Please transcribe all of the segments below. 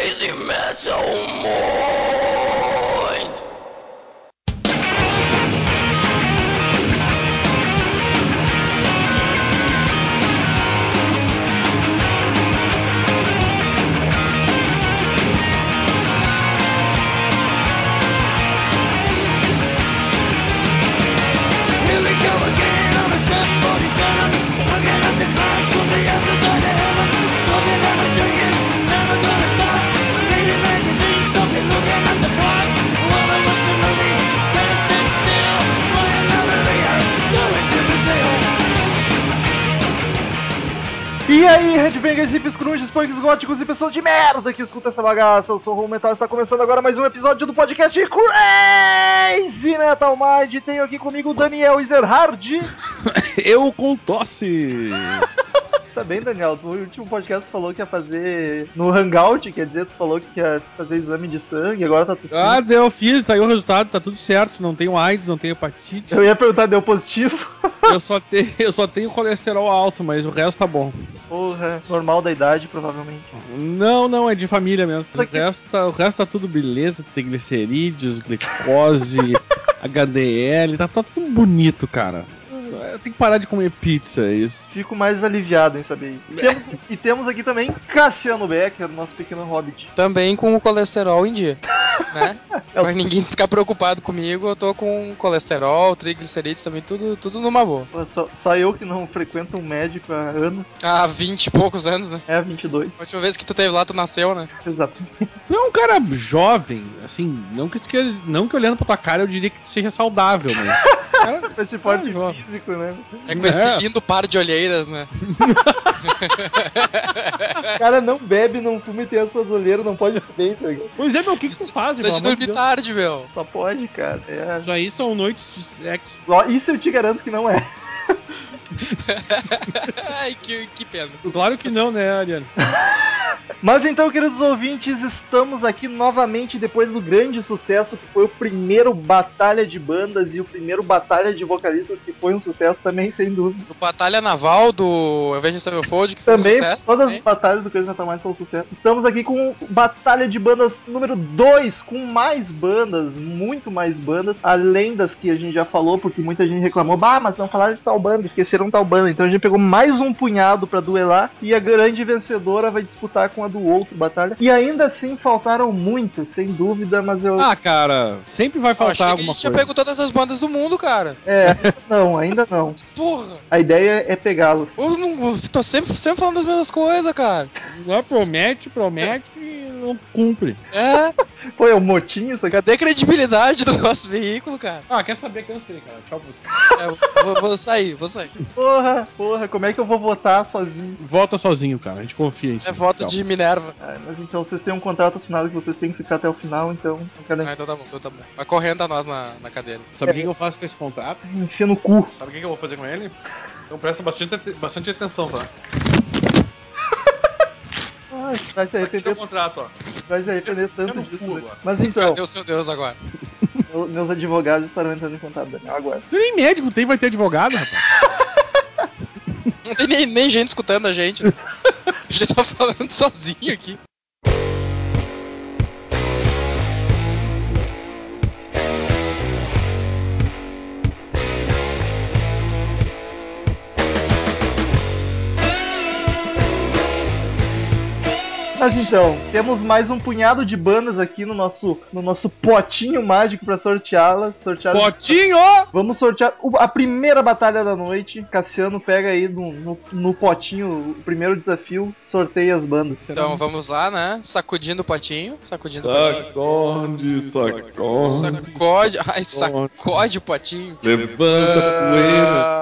crazy metal mind. Góticos e pessoas de merda que escuta essa bagaça. Eu sou o Home Metal está começando agora mais um episódio do podcast Crazy Metal Mind. Tenho aqui comigo o Daniel Ezerhard. Eu com tosse. Tá bem, Daniel? No último podcast tu falou que ia fazer no Hangout, quer dizer, tu falou que ia fazer exame de sangue, agora tá tossindo. Ah, deu, fiz, tá aí o resultado, tá tudo certo. Não tenho AIDS, não tenho hepatite. Eu ia perguntar, deu positivo? Eu só, tenho, eu só tenho colesterol alto, mas o resto tá bom. Porra, normal da idade, provavelmente. Não, não, é de família mesmo. O resto, tá, o resto tá tudo beleza. Tem glicerídeos, glicose, HDL, tá, tá tudo bonito, cara. Eu tenho que parar de comer pizza, é isso. Fico mais aliviado em saber isso. Temos- e temos aqui também Cassiano Becker, nosso pequeno hobbit. Também com o colesterol em dia, né? É Pra ninguém ficar preocupado comigo, eu tô com colesterol, triglicerídeos também, tudo, tudo numa boa. Pô, Só, só eu que não frequento um médico há anos. Há 20 e poucos anos, né? É, 22. A última vez que tu teve lá, tu nasceu, né? Exatamente. Tu é um cara jovem, assim, não que, não que olhando pra tua cara eu diria que seja saudável, mas. Cara, Esse forte Ah, físico, né? É com É. esse lindo par de olheiras, né? O cara não bebe, não fuma e tem as suas olheiras, não pode beber, tá ligado? pois é, meu, o que, que tu faz, Precisa de de dormir Deus? tarde, meu. Só pode, cara. É... Isso aí são noites de sexo. Isso eu te garanto que não é. Ai, que, que pena. Claro que não, né, Ariane? Mas então, queridos ouvintes, estamos aqui novamente depois do grande sucesso que foi o primeiro Batalha de Bandas e o primeiro Batalha de Vocalistas que foi um sucesso também, sem dúvida. O Batalha Naval do Avenged Sevenfold, que foi Também, um sucesso. todas também. as batalhas do Crazy Metal Mind são um sucesso. Estamos aqui com Batalha de Bandas número 2, com mais bandas, muito mais bandas, além das que a gente já falou, porque muita gente reclamou, bah, mas não falaram de tal banda, esqueceram tal banda. Então a gente pegou mais um punhado pra duelar e a grande vencedora vai disputar com a do outro Batalha. E ainda assim faltaram muitas, sem dúvida, mas eu. Ah, cara, sempre vai faltar que a alguma gente coisa. pego todas as bandas do mundo, cara. É, não, ainda não. Porra. A ideia é pegá-los. Eu não, eu tô sempre, sempre falando das mesmas coisas, cara. Não, promete, promete e não cumpre. É, Pô, é um motinho isso aqui. cadê a credibilidade do nosso veículo, cara? Ah, quer saber? Cansei, cara. Tchau pra você. É, eu vou, vou sair, vou sair. Porra, porra, como é que eu vou votar sozinho? Volta sozinho, cara. A gente confia em ti. É voto de Minerva. Ah, mas então vocês têm um contrato assinado que vocês têm que ficar até o final, então não quero Ah, então tá bom, então tá bom. Vai correndo a nós na, na cadeira. Sabe o que, que eu faço com esse contrato? encher no cu. Sabe o que, que eu vou fazer com ele? Então presta bastante, bastante atenção, tá? Ah, vai se é arrepender, o contrato, ó. vai se arrepender tanto disso. cu né? Mas então, Cadê o seu Deus agora? meu- meus advogados estarão entrando em contato, Daniel, agora. Nem médico tem, vai ter advogado, rapaz. Não tem nem, nem gente escutando a gente. né? A gente tá falando sozinho aqui. Mas então, temos mais um punhado de bandas aqui no nosso, no nosso potinho mágico pra sorteá-las. Sortear Potinho! Vamos sortear a primeira batalha da noite. Cassiano pega aí no, no, no potinho o primeiro desafio, sorteia as bandas. Então vamos lá, né? Sacudindo o potinho. Sacudindo o potinho. Sacode, sacode. Sacode. Ai, sacode o potinho. Levanta a poeira.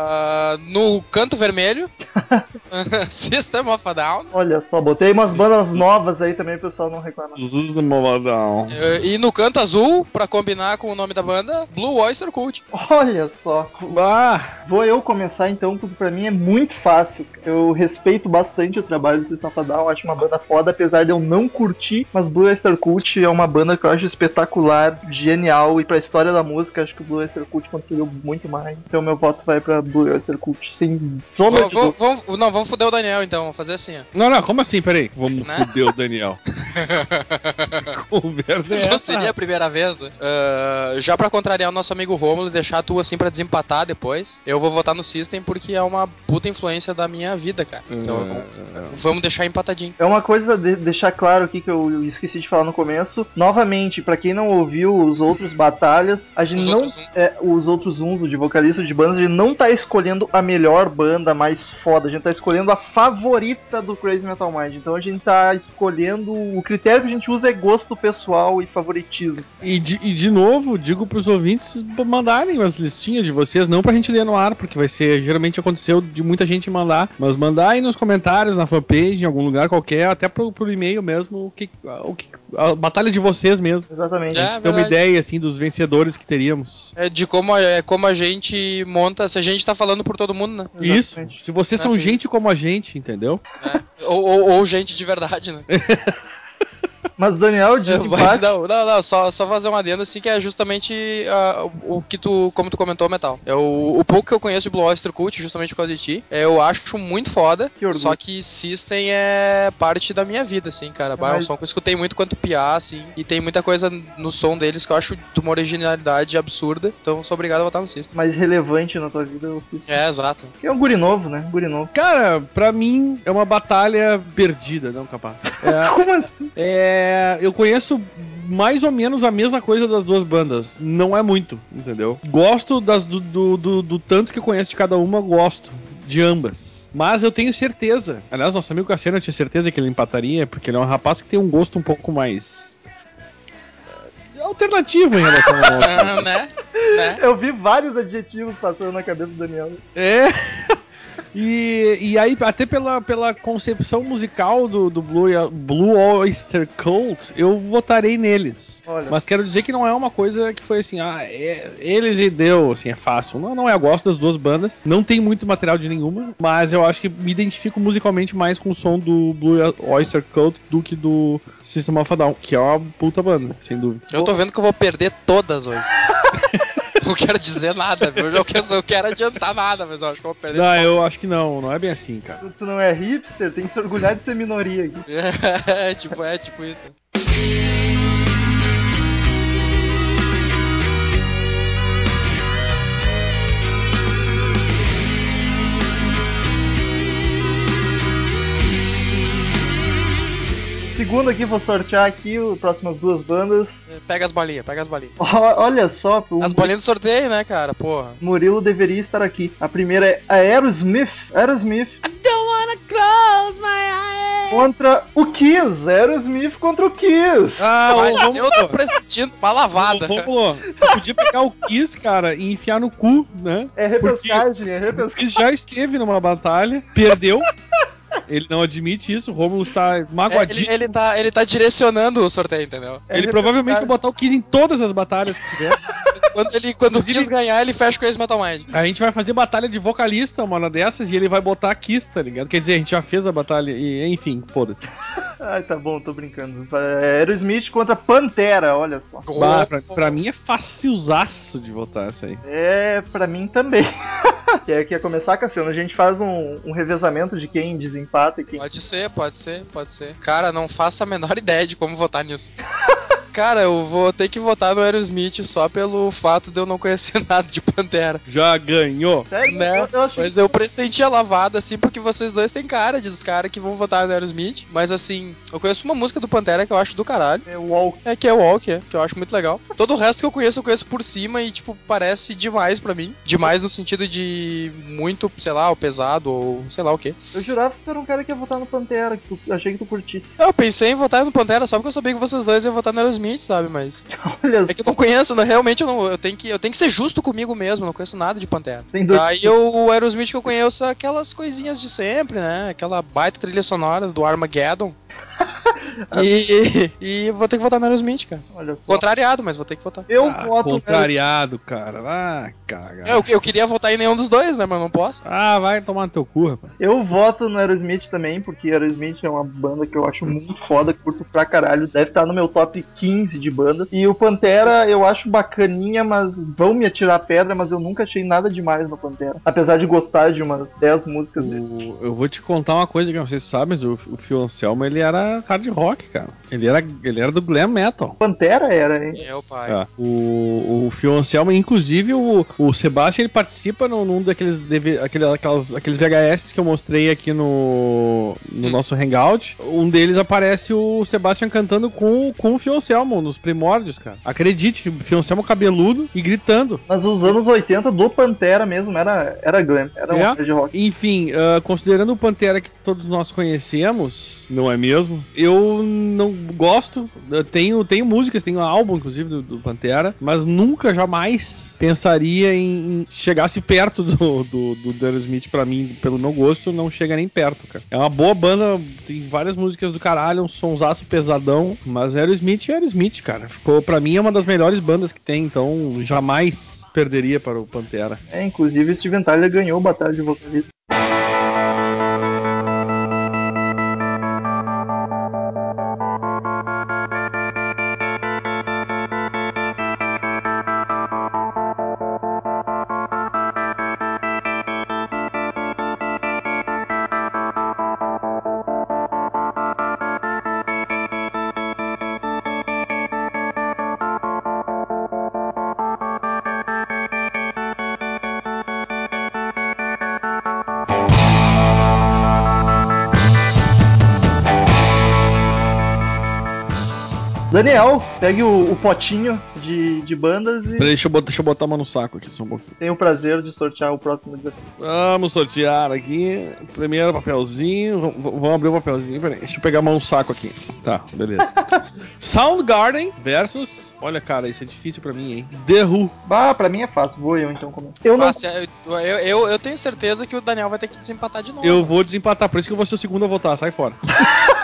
Ah, no canto vermelho. System of a Down. Olha só, botei umas bandas novas aí também, o pessoal não reclama. Zuza Movadão. Eh, E no canto azul, pra combinar com o nome da banda, Blue Oyster Cult. Olha só, Ah, Vou eu começar então, porque pra mim é muito fácil. Eu respeito bastante o trabalho do System Down, acho uma banda foda, apesar de eu não curtir, mas Blue Oyster Cult é uma banda que eu acho espetacular, genial, e pra história da música acho que o Blue Oyster Cult contribuiu muito mais. Então meu voto vai pra Blue Oyster Cult, sem sombra dúvida. vamos, vamos- não, vamos foder o Daniel então, vamos fazer assim, ó. Não, não, como assim? Peraí. Vamos Né? fuder Daniel. Conversa é Não essa? seria a primeira vez, né? Ah, já pra contrariar o nosso amigo Rômulo e deixar tu assim pra desempatar depois, eu vou votar no System porque é uma puta influência da minha vida, cara. Então É, vamos deixar empatadinho. É uma coisa de deixar claro aqui que eu esqueci de falar no começo. Novamente, pra quem não ouviu os outros batalhas, a gente Os não outros é, os outros uns, o de vocalista de bandas, a gente não tá escolhendo a melhor banda mais foda, a gente tá escolhendo a favorita do Crazy Metal Mind. Então a gente tá escolhendo o critério que a gente usa é gosto pessoal e favoritismo. E de, e de novo, digo pros ouvintes mandarem as listinhas de vocês, não pra gente ler no ar, porque vai ser, geralmente aconteceu de muita gente mandar, mas mandar aí nos comentários, na fanpage, em algum lugar qualquer, até pro, pro e-mail mesmo, o que, o que, a batalha de vocês mesmo. Exatamente. É. A gente tem uma verdade. ideia, assim, dos vencedores que teríamos. É de como, a- é como a gente monta, se a gente tá falando por todo mundo, né? Isso. Exatamente. Se vocês são Assim. gente como a gente, entendeu? É. Ou, ou- ou gente de verdade, né? Mas Daniel, de Mas empate, não, não, não, só, só fazer um adendo assim que é justamente ah, o o que tu, como tu comentou, Metal. É o, o pouco que eu conheço de Blue Oyster Cult, justamente por causa de ti, é, eu acho muito foda. Que orgulho. só que System é parte da minha vida, assim, cara. É um mas- som que eu escutei muito quanto piar, assim, e tem muita coisa no som deles que eu acho de uma originalidade absurda. Então sou obrigado a votar no System. mais relevante na tua vida é o System. É, exato. Que é um guri novo, né? Guri novo. Cara, pra mim é uma batalha perdida, não capaz. É, Como assim? É, eu conheço mais ou menos a mesma coisa das duas bandas. Não é muito, entendeu? Gosto das, do, do, do- do tanto que eu conheço de cada uma, gosto. De ambas. Mas eu tenho certeza. Aliás, nosso amigo Cassiano eu tinha certeza que ele empataria, porque ele é um rapaz que tem um gosto um pouco mais. eh, alternativo em relação ao nosso. Né? né? Eu vi vários adjetivos passando na cabeça do Daniel. É. E, e aí, até pela, pela concepção musical do, do Blue, Blue Oyster Cult, eu votarei neles. Olha. Mas quero dizer que não é uma coisa que foi assim, ah, é- eles e deu, assim, é fácil. Não, não é, eu gosto das duas bandas. Não tem muito material de nenhuma, mas eu acho que me identifico musicalmente mais com o som do Blue Oyster Cult do que do System of a Down, que é uma puta banda, sem dúvida. Eu tô vendo que eu vou perder todas hoje. não quero dizer nada, viu? Eu não quero, eu quero adiantar nada, mas eu acho que eu vou perder. Não, eu acho que não, não é bem assim, cara. Tu não é hipster, tem que se orgulhar de ser minoria aqui. É, tipo, é tipo isso. Segundo aqui, vou sortear aqui as próximas duas bandas. Pega as bolinhas, pega as bolinhas. Olha só, o As bolinhas do sorteio, né, cara? Porra. Murilo deveria estar aqui. A primeira é Aerosmith. Aerosmith Don't wanna close my eyes. contra o Kiss. Aerosmith contra o Kiss. Ah, Mas vamos, eu tô pressentindo uma lavada. Ô, Rômulo, tu podia pegar o Kiss, cara, e enfiar no cu, né? É repescagem, é O repescagem. Kiss já esteve numa batalha, perdeu. Ele não admite isso, o Romulo está É, ele, magoadíssimo. ele, tá, ele tá direcionando o sorteio, entendeu? É Ele provavelmente vai botar o Kiss em todas as batalhas que tiver. Quando ele quando Inclusive- quis ganhar, ele fecha com esse Metal Mind. A gente vai fazer batalha de vocalista uma hora dessas e ele vai botar Kiss, tá ligado? Quer dizer, a gente já fez a batalha e, enfim, foda-se. Ai, tá bom, tô brincando. É Aerosmith contra Pantera, olha só. Bah, pra, pra mim é facilzaço de votar essa aí. É, pra mim também. quer, quer começar, Cassiano? A gente faz um, um revezamento de quem desempata e quem. Pode ser, pode ser, pode ser. Cara, não faço a menor ideia de como votar nisso. Cara, eu vou ter que votar no Aerosmith só pelo fato de eu não conhecer nada de Pantera. Já ganhou. Sério? Né? Eu, eu acho Mas eu pressenti a lavada, assim, porque vocês dois têm cara de dos caras que vão votar no Aerosmith. Mas assim, eu conheço uma música do Pantera que eu acho do caralho. é o Walk. É que é o Walk, é, que eu acho muito legal. Todo o resto que eu conheço, eu conheço por cima e, tipo, parece demais pra mim. Demais no sentido de muito, sei lá, o pesado ou sei lá o quê. Eu jurava que tu era um cara que ia votar no Pantera, que tu, achei que tu curtisse. Eu pensei em votar no Pantera só porque eu sabia que vocês dois iam votar no Aerosmith, sabe? Mas. Olha É que eu não conheço, né? realmente eu não. Eu tenho, que, eu tenho que ser justo comigo mesmo, não conheço nada de Pantera. Aí eu, o Aerosmith que eu conheço é aquelas coisinhas de sempre, né? Aquela baita trilha sonora do Armageddon. E, e vou ter que votar no Aerosmith, cara. Olha só. Contrariado, mas vou ter que votar. Eu Ah, voto. contrariado, cara. Ah, caga. Eu, eu queria votar em nenhum dos dois, né? Mas não posso. Ah, vai tomar no teu cu, rapaz. Eu voto no Aerosmith também, porque Aerosmith é uma banda que eu acho muito foda, curto pra caralho. Deve estar no meu top 15 de bandas. E o Pantera eu acho bacaninha, mas vão me atirar pedra, mas eu nunca achei nada demais no Pantera. Apesar de gostar de umas 10 músicas dele. O- eu vou te contar uma coisa que não sei se você sabe, mas o, o Phil Anselmo, ele era hard rock, cara. Ele era, ele era do glam metal. Pantera era, hein? É o pai. É. O, o Phil Anselmo, inclusive o, o Sebastian, ele participa num, num daqueles DV aquele, aquelas, aqueles VHS que eu mostrei aqui no, no Hum. nosso Hangout. Um deles aparece o Sebastian cantando com, com o Phil Anselmo, nos primórdios, cara. Acredite, Phil Anselmo cabeludo e gritando. Mas os anos 80 do Pantera mesmo era, era glam, era um É? hard rock. Enfim, ah, considerando o Pantera que todos nós conhecemos, não é mesmo? Eu não gosto. Eu tenho, tenho músicas, tenho álbum, inclusive, do, do Pantera, mas nunca, jamais pensaria em, em se chegasse perto do, do, do Aerosmith pra mim, pelo meu gosto, não chega nem perto, cara. É uma boa banda, tem várias músicas do caralho, um sonsaço pesadão, mas Aerosmith é Aerosmith, cara. Ficou, pra mim, é uma das melhores bandas que tem, então jamais perderia para o Pantera. É, inclusive Steven Tyler ganhou Batalha de Vocalista. Daniel, pegue o, o potinho de, de bandas e Peraí, deixa eu, botar, deixa eu botar uma no saco aqui, só um pouquinho. tenha o prazer de sortear o próximo desafio. Vamos sortear aqui. Primeiro papelzinho. V- Vamos abrir o papelzinho. Peraí, deixa eu pegar uma um saco aqui. Tá, beleza. Soundgarden versus. Olha, cara, isso é difícil pra mim, hein? The Who. Bah, pra mim é fácil, vou eu então começar. Eu não. Nossa, eu, eu, eu, eu tenho certeza que o Daniel vai ter que desempatar de novo. Eu vou desempatar, por isso que eu vou ser o segundo a votar. Sai fora.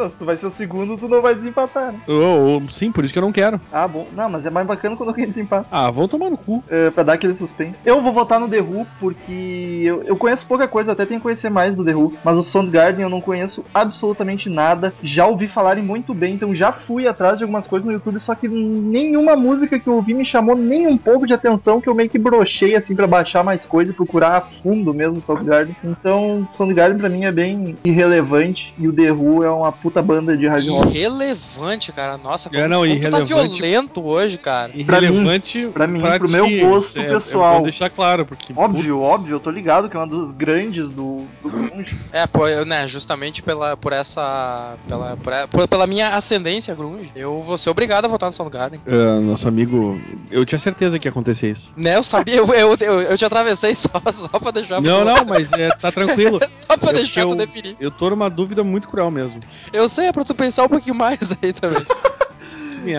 Não, se tu vai ser o segundo, tu não vai desempatar, né? Ô, sim, por isso que eu não quero. Ah, bom. Não, mas é mais bacana quando alguém desempata. Ah, vão tomar no cu. É, pra dar aquele suspense. Eu vou votar no The Who porque eu, eu conheço pouca coisa, até tenho que conhecer mais do The Who. Mas o Soundgarden eu não conheço absolutamente nada. Já ouvi falarem muito bem, então já fui atrás de algumas coisas no YouTube, só que nenhuma música que eu ouvi me chamou nem um pouco de atenção, que eu meio que brochei assim pra baixar mais coisa e procurar a fundo mesmo o Soundgarden. Então, Soundgarden pra mim é bem irrelevante e o The Who é uma puta banda de hard rock. Irrelevante, cara. Nossa, como, É, não, como tu tá violento hoje, cara. Irrelevante pra mim, pro meu gosto é, pessoal. Eu vou deixar claro, porque. Óbvio, putz, óbvio, eu tô ligado que é uma dos grandes do, do grunge. É, pô, eu, né, justamente pela, por essa. Pela, por, por- pela minha ascendência grunge, eu vou ser obrigado a votar no Soundgarden. é, nosso amigo. Eu tinha certeza que ia acontecer isso. Né, eu sabia, eu, eu, eu, eu te atravessei só, só pra deixar. Não, não, mas é, tá tranquilo. Só pra Eu- deixar tu eu- definir. Eu tô numa dúvida muito cruel mesmo. Eu sei, é pra tu pensar um pouquinho mais aí também.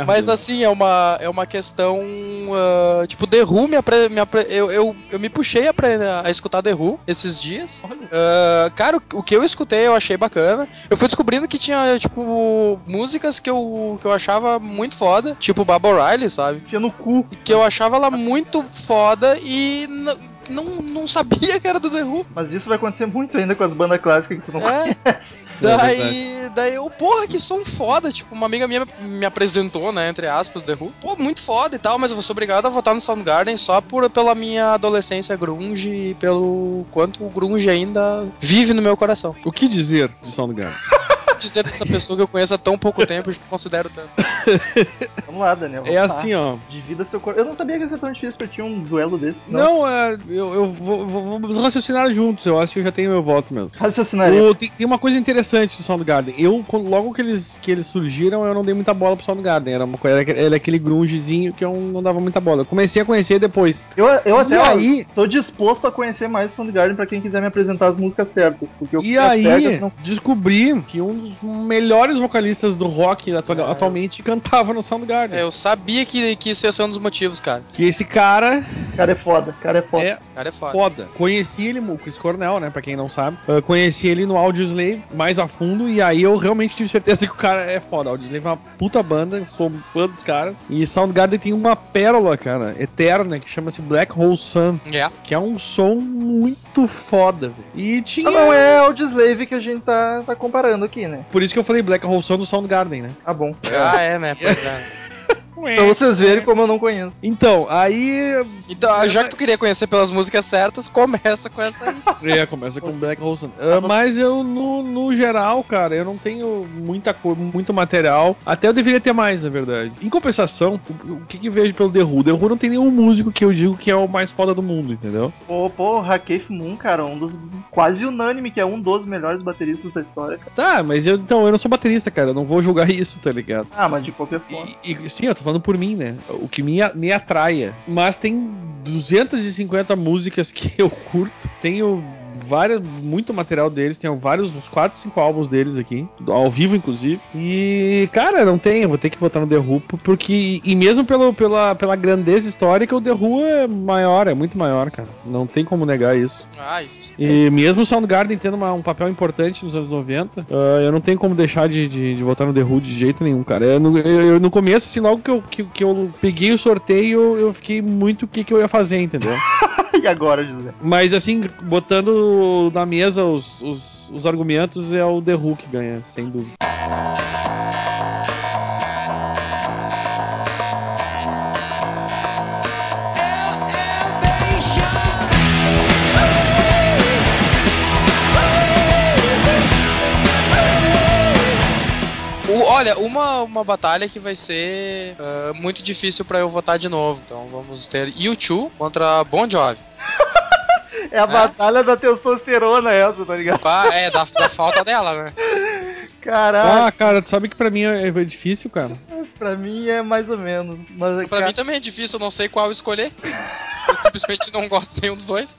Mas assim, é uma, é uma questão. ah, tipo, The Who eu, eu, eu me puxei a, pre- a escutar The Who esses dias. Ah, cara, o, o que eu escutei eu achei bacana. Eu fui descobrindo que tinha, tipo, músicas que eu, que eu achava muito foda. Tipo Baba O'Reilly, sabe? Enfia no cu. Que eu achava ela muito foda e não, não sabia que era do The Who. Mas isso vai acontecer muito ainda com as bandas clássicas que tu não É. conhece. Daí, daí eu, porra, que som foda. Tipo, uma amiga minha me apresentou, né, entre aspas, The Who. Pô, muito foda e tal, mas eu vou ser obrigado a votar no Soundgarden só por, pela minha adolescência grunge e pelo quanto o grunge ainda vive no meu coração. O que dizer de Soundgarden? Dizer dessa pessoa que eu conheço há tão pouco tempo, eu considero tanto. Vamos lá, Daniel. É vamos lá. assim, ó. Divida seu corpo. Eu não sabia que ia ser tão difícil pra ti um duelo desse. Não, é, eu, eu vou, vou- vamos raciocinar juntos. Eu acho que eu já tenho meu voto mesmo. Raciocinaria. O- tem, tem uma coisa interessante do Soundgarden. Eu, logo que eles, que eles surgiram, eu não dei muita bola pro Soundgarden. Era, uma, era, era aquele grungezinho que eu não dava muita bola. Eu comecei a conhecer depois. Eu, eu até E aí- tô disposto a conhecer mais o Soundgarden pra quem quiser me apresentar as músicas certas. Porque eu E aí, não. descobri que um dos melhores vocalistas do rock atu- É. atualmente cantava no Soundgarden. É, eu sabia que, que isso ia ser um dos motivos, cara. Que esse cara O cara é foda, o cara é foda. É Esse cara é foda. foda. Conheci ele, o Chris Cornell, né? Pra quem não sabe. Uh, conheci ele no Audioslave mais a fundo. E aí eu realmente tive certeza que o cara é foda. Audioslave é uma puta banda. Sou fã dos caras. E Soundgarden tem uma pérola, cara, eterna, que chama-se Black Hole Sun. É. Que é um som muito foda, velho. E tinha. Ah, não é o Slave que a gente tá, tá comparando aqui, né? Por isso que eu falei Black Hole Sun do Soundgarden, né? Ah, bom. Ah, é, né? Pois é. Pra vocês verem como eu não conheço. Então, aí. Então, já que tu queria conhecer pelas músicas certas, começa com essa aí. É, começa com Black Hole Sun. Ah, mas eu, no, no geral, cara, eu não tenho muita co- muito material. Até eu deveria ter mais, na verdade. Em compensação, o, o que, que vejo pelo The Who? The Who não tem nenhum músico que eu digo que é o mais foda do mundo, entendeu? Pô, pô, Rakeif Moon, cara, um dos. quase unânime, que é um dos melhores bateristas da história, cara. Tá, mas eu, então, eu não sou baterista, cara. Eu não vou julgar isso, tá ligado? Ah, mas de qualquer forma. E, e, sim, eu tô falando por mim, né? O que me, me atraia. Mas tem 250 músicas que eu curto. Tenho várias, muito material deles. Tenho vários, uns 4, 5 álbuns deles aqui. Ao vivo, inclusive. E, cara, não tem. Eu vou ter que botar no The Who. Porque, e mesmo pelo, pela, pela grandeza histórica, o The Who é maior, é muito maior, cara. Não tem como negar isso. Ah, isso sim. E mesmo o Soundgarden tendo uma- um papel importante nos anos 90, ah, eu não tenho como deixar de, de, de votar no The Who de jeito nenhum, cara. Eu, no- eu- eu- no começo, assim, logo que eu, que, que eu peguei o sorteio, eu, eu fiquei muito o que, que eu ia fazer, entendeu? e agora, José? Mas assim, botando na mesa os, os, os argumentos, é o The que ganha, sem dúvida. Olha, uma, uma batalha que vai ser ah, muito difícil pra eu votar de novo. Então vamos ter U2 contra Bon Jovi. É a batalha da testosterona essa, tá ligado? Ah, é, da, da falta dela, né? Caralho, Ah, cara, tu sabe que pra mim é, é difícil, cara. pra mim é mais ou menos. Mas, Pra cara, mim também é difícil, eu não sei qual escolher. Eu simplesmente não gosto de nenhum dos dois.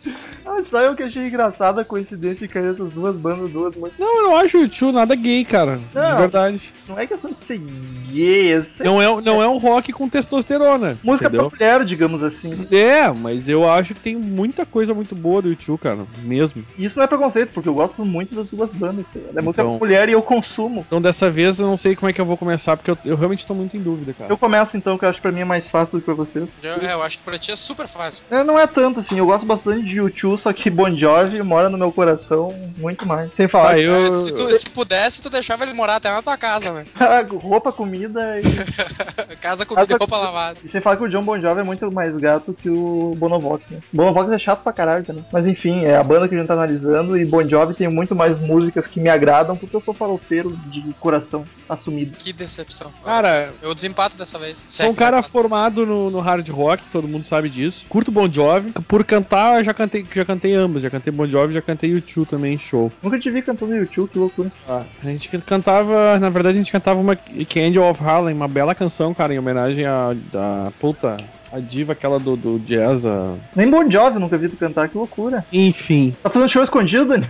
ah, só eu que achei engraçada a coincidência de cair essas duas bandas, duas muito. Não, eu não acho o Tio nada gay, cara. De Não. verdade. Não é questão de ser gay, é ser Não é, não é um rock com testosterona. música entendeu? pra mulher, digamos assim. É, mas eu acho que tem muita coisa muito boa do YouTube, cara. Mesmo. Isso não é preconceito, porque eu gosto muito das duas bandas. cara. É música Então. pra mulher e eu consumo. Então dessa vez eu não sei como é que eu vou começar, porque eu, eu realmente tô muito em dúvida, cara. Eu começo então, que eu acho que pra mim é mais fácil do que pra vocês. Eu, é, eu acho que pra ti é super fácil. É, não é tanto assim, eu gosto bastante de YouTube, só que Bon Jovi mora no meu coração muito mais. Sem falar Ah, que eu- se, tu, se pudesse, tu deixava ele morar até na tua casa, né? roupa, comida e... Casa, comida Casa- e roupa lavada. e sem falar que o John Bon Jovi é muito mais gato que o Bonovox, né? Bonovox é chato pra caralho também. Mas enfim, é a banda que a gente tá analisando e Bon Jovi tem muito mais músicas que me agradam porque eu sou farofeiro de coração assumido. Que decepção. Cara, Eu desempato dessa vez. sou um cara formado no, no hard rock, todo mundo sabe disso. Curto Bon Jovi. Por cantar, eu já cantei, já cantei ambos. Já cantei Bon Jovi, já cantei YouTube também em show. Nunca te vi cantando no YouTube, que loucura. A gente cantava, na verdade, a gente cantava uma Candy of Harlem, uma bela canção, cara, em homenagem a, a puta, a diva aquela do, do jazz, a... Nem Bon Jovi nunca vi tu cantar, que loucura. enfim. Tá fazendo show escondido, Dani?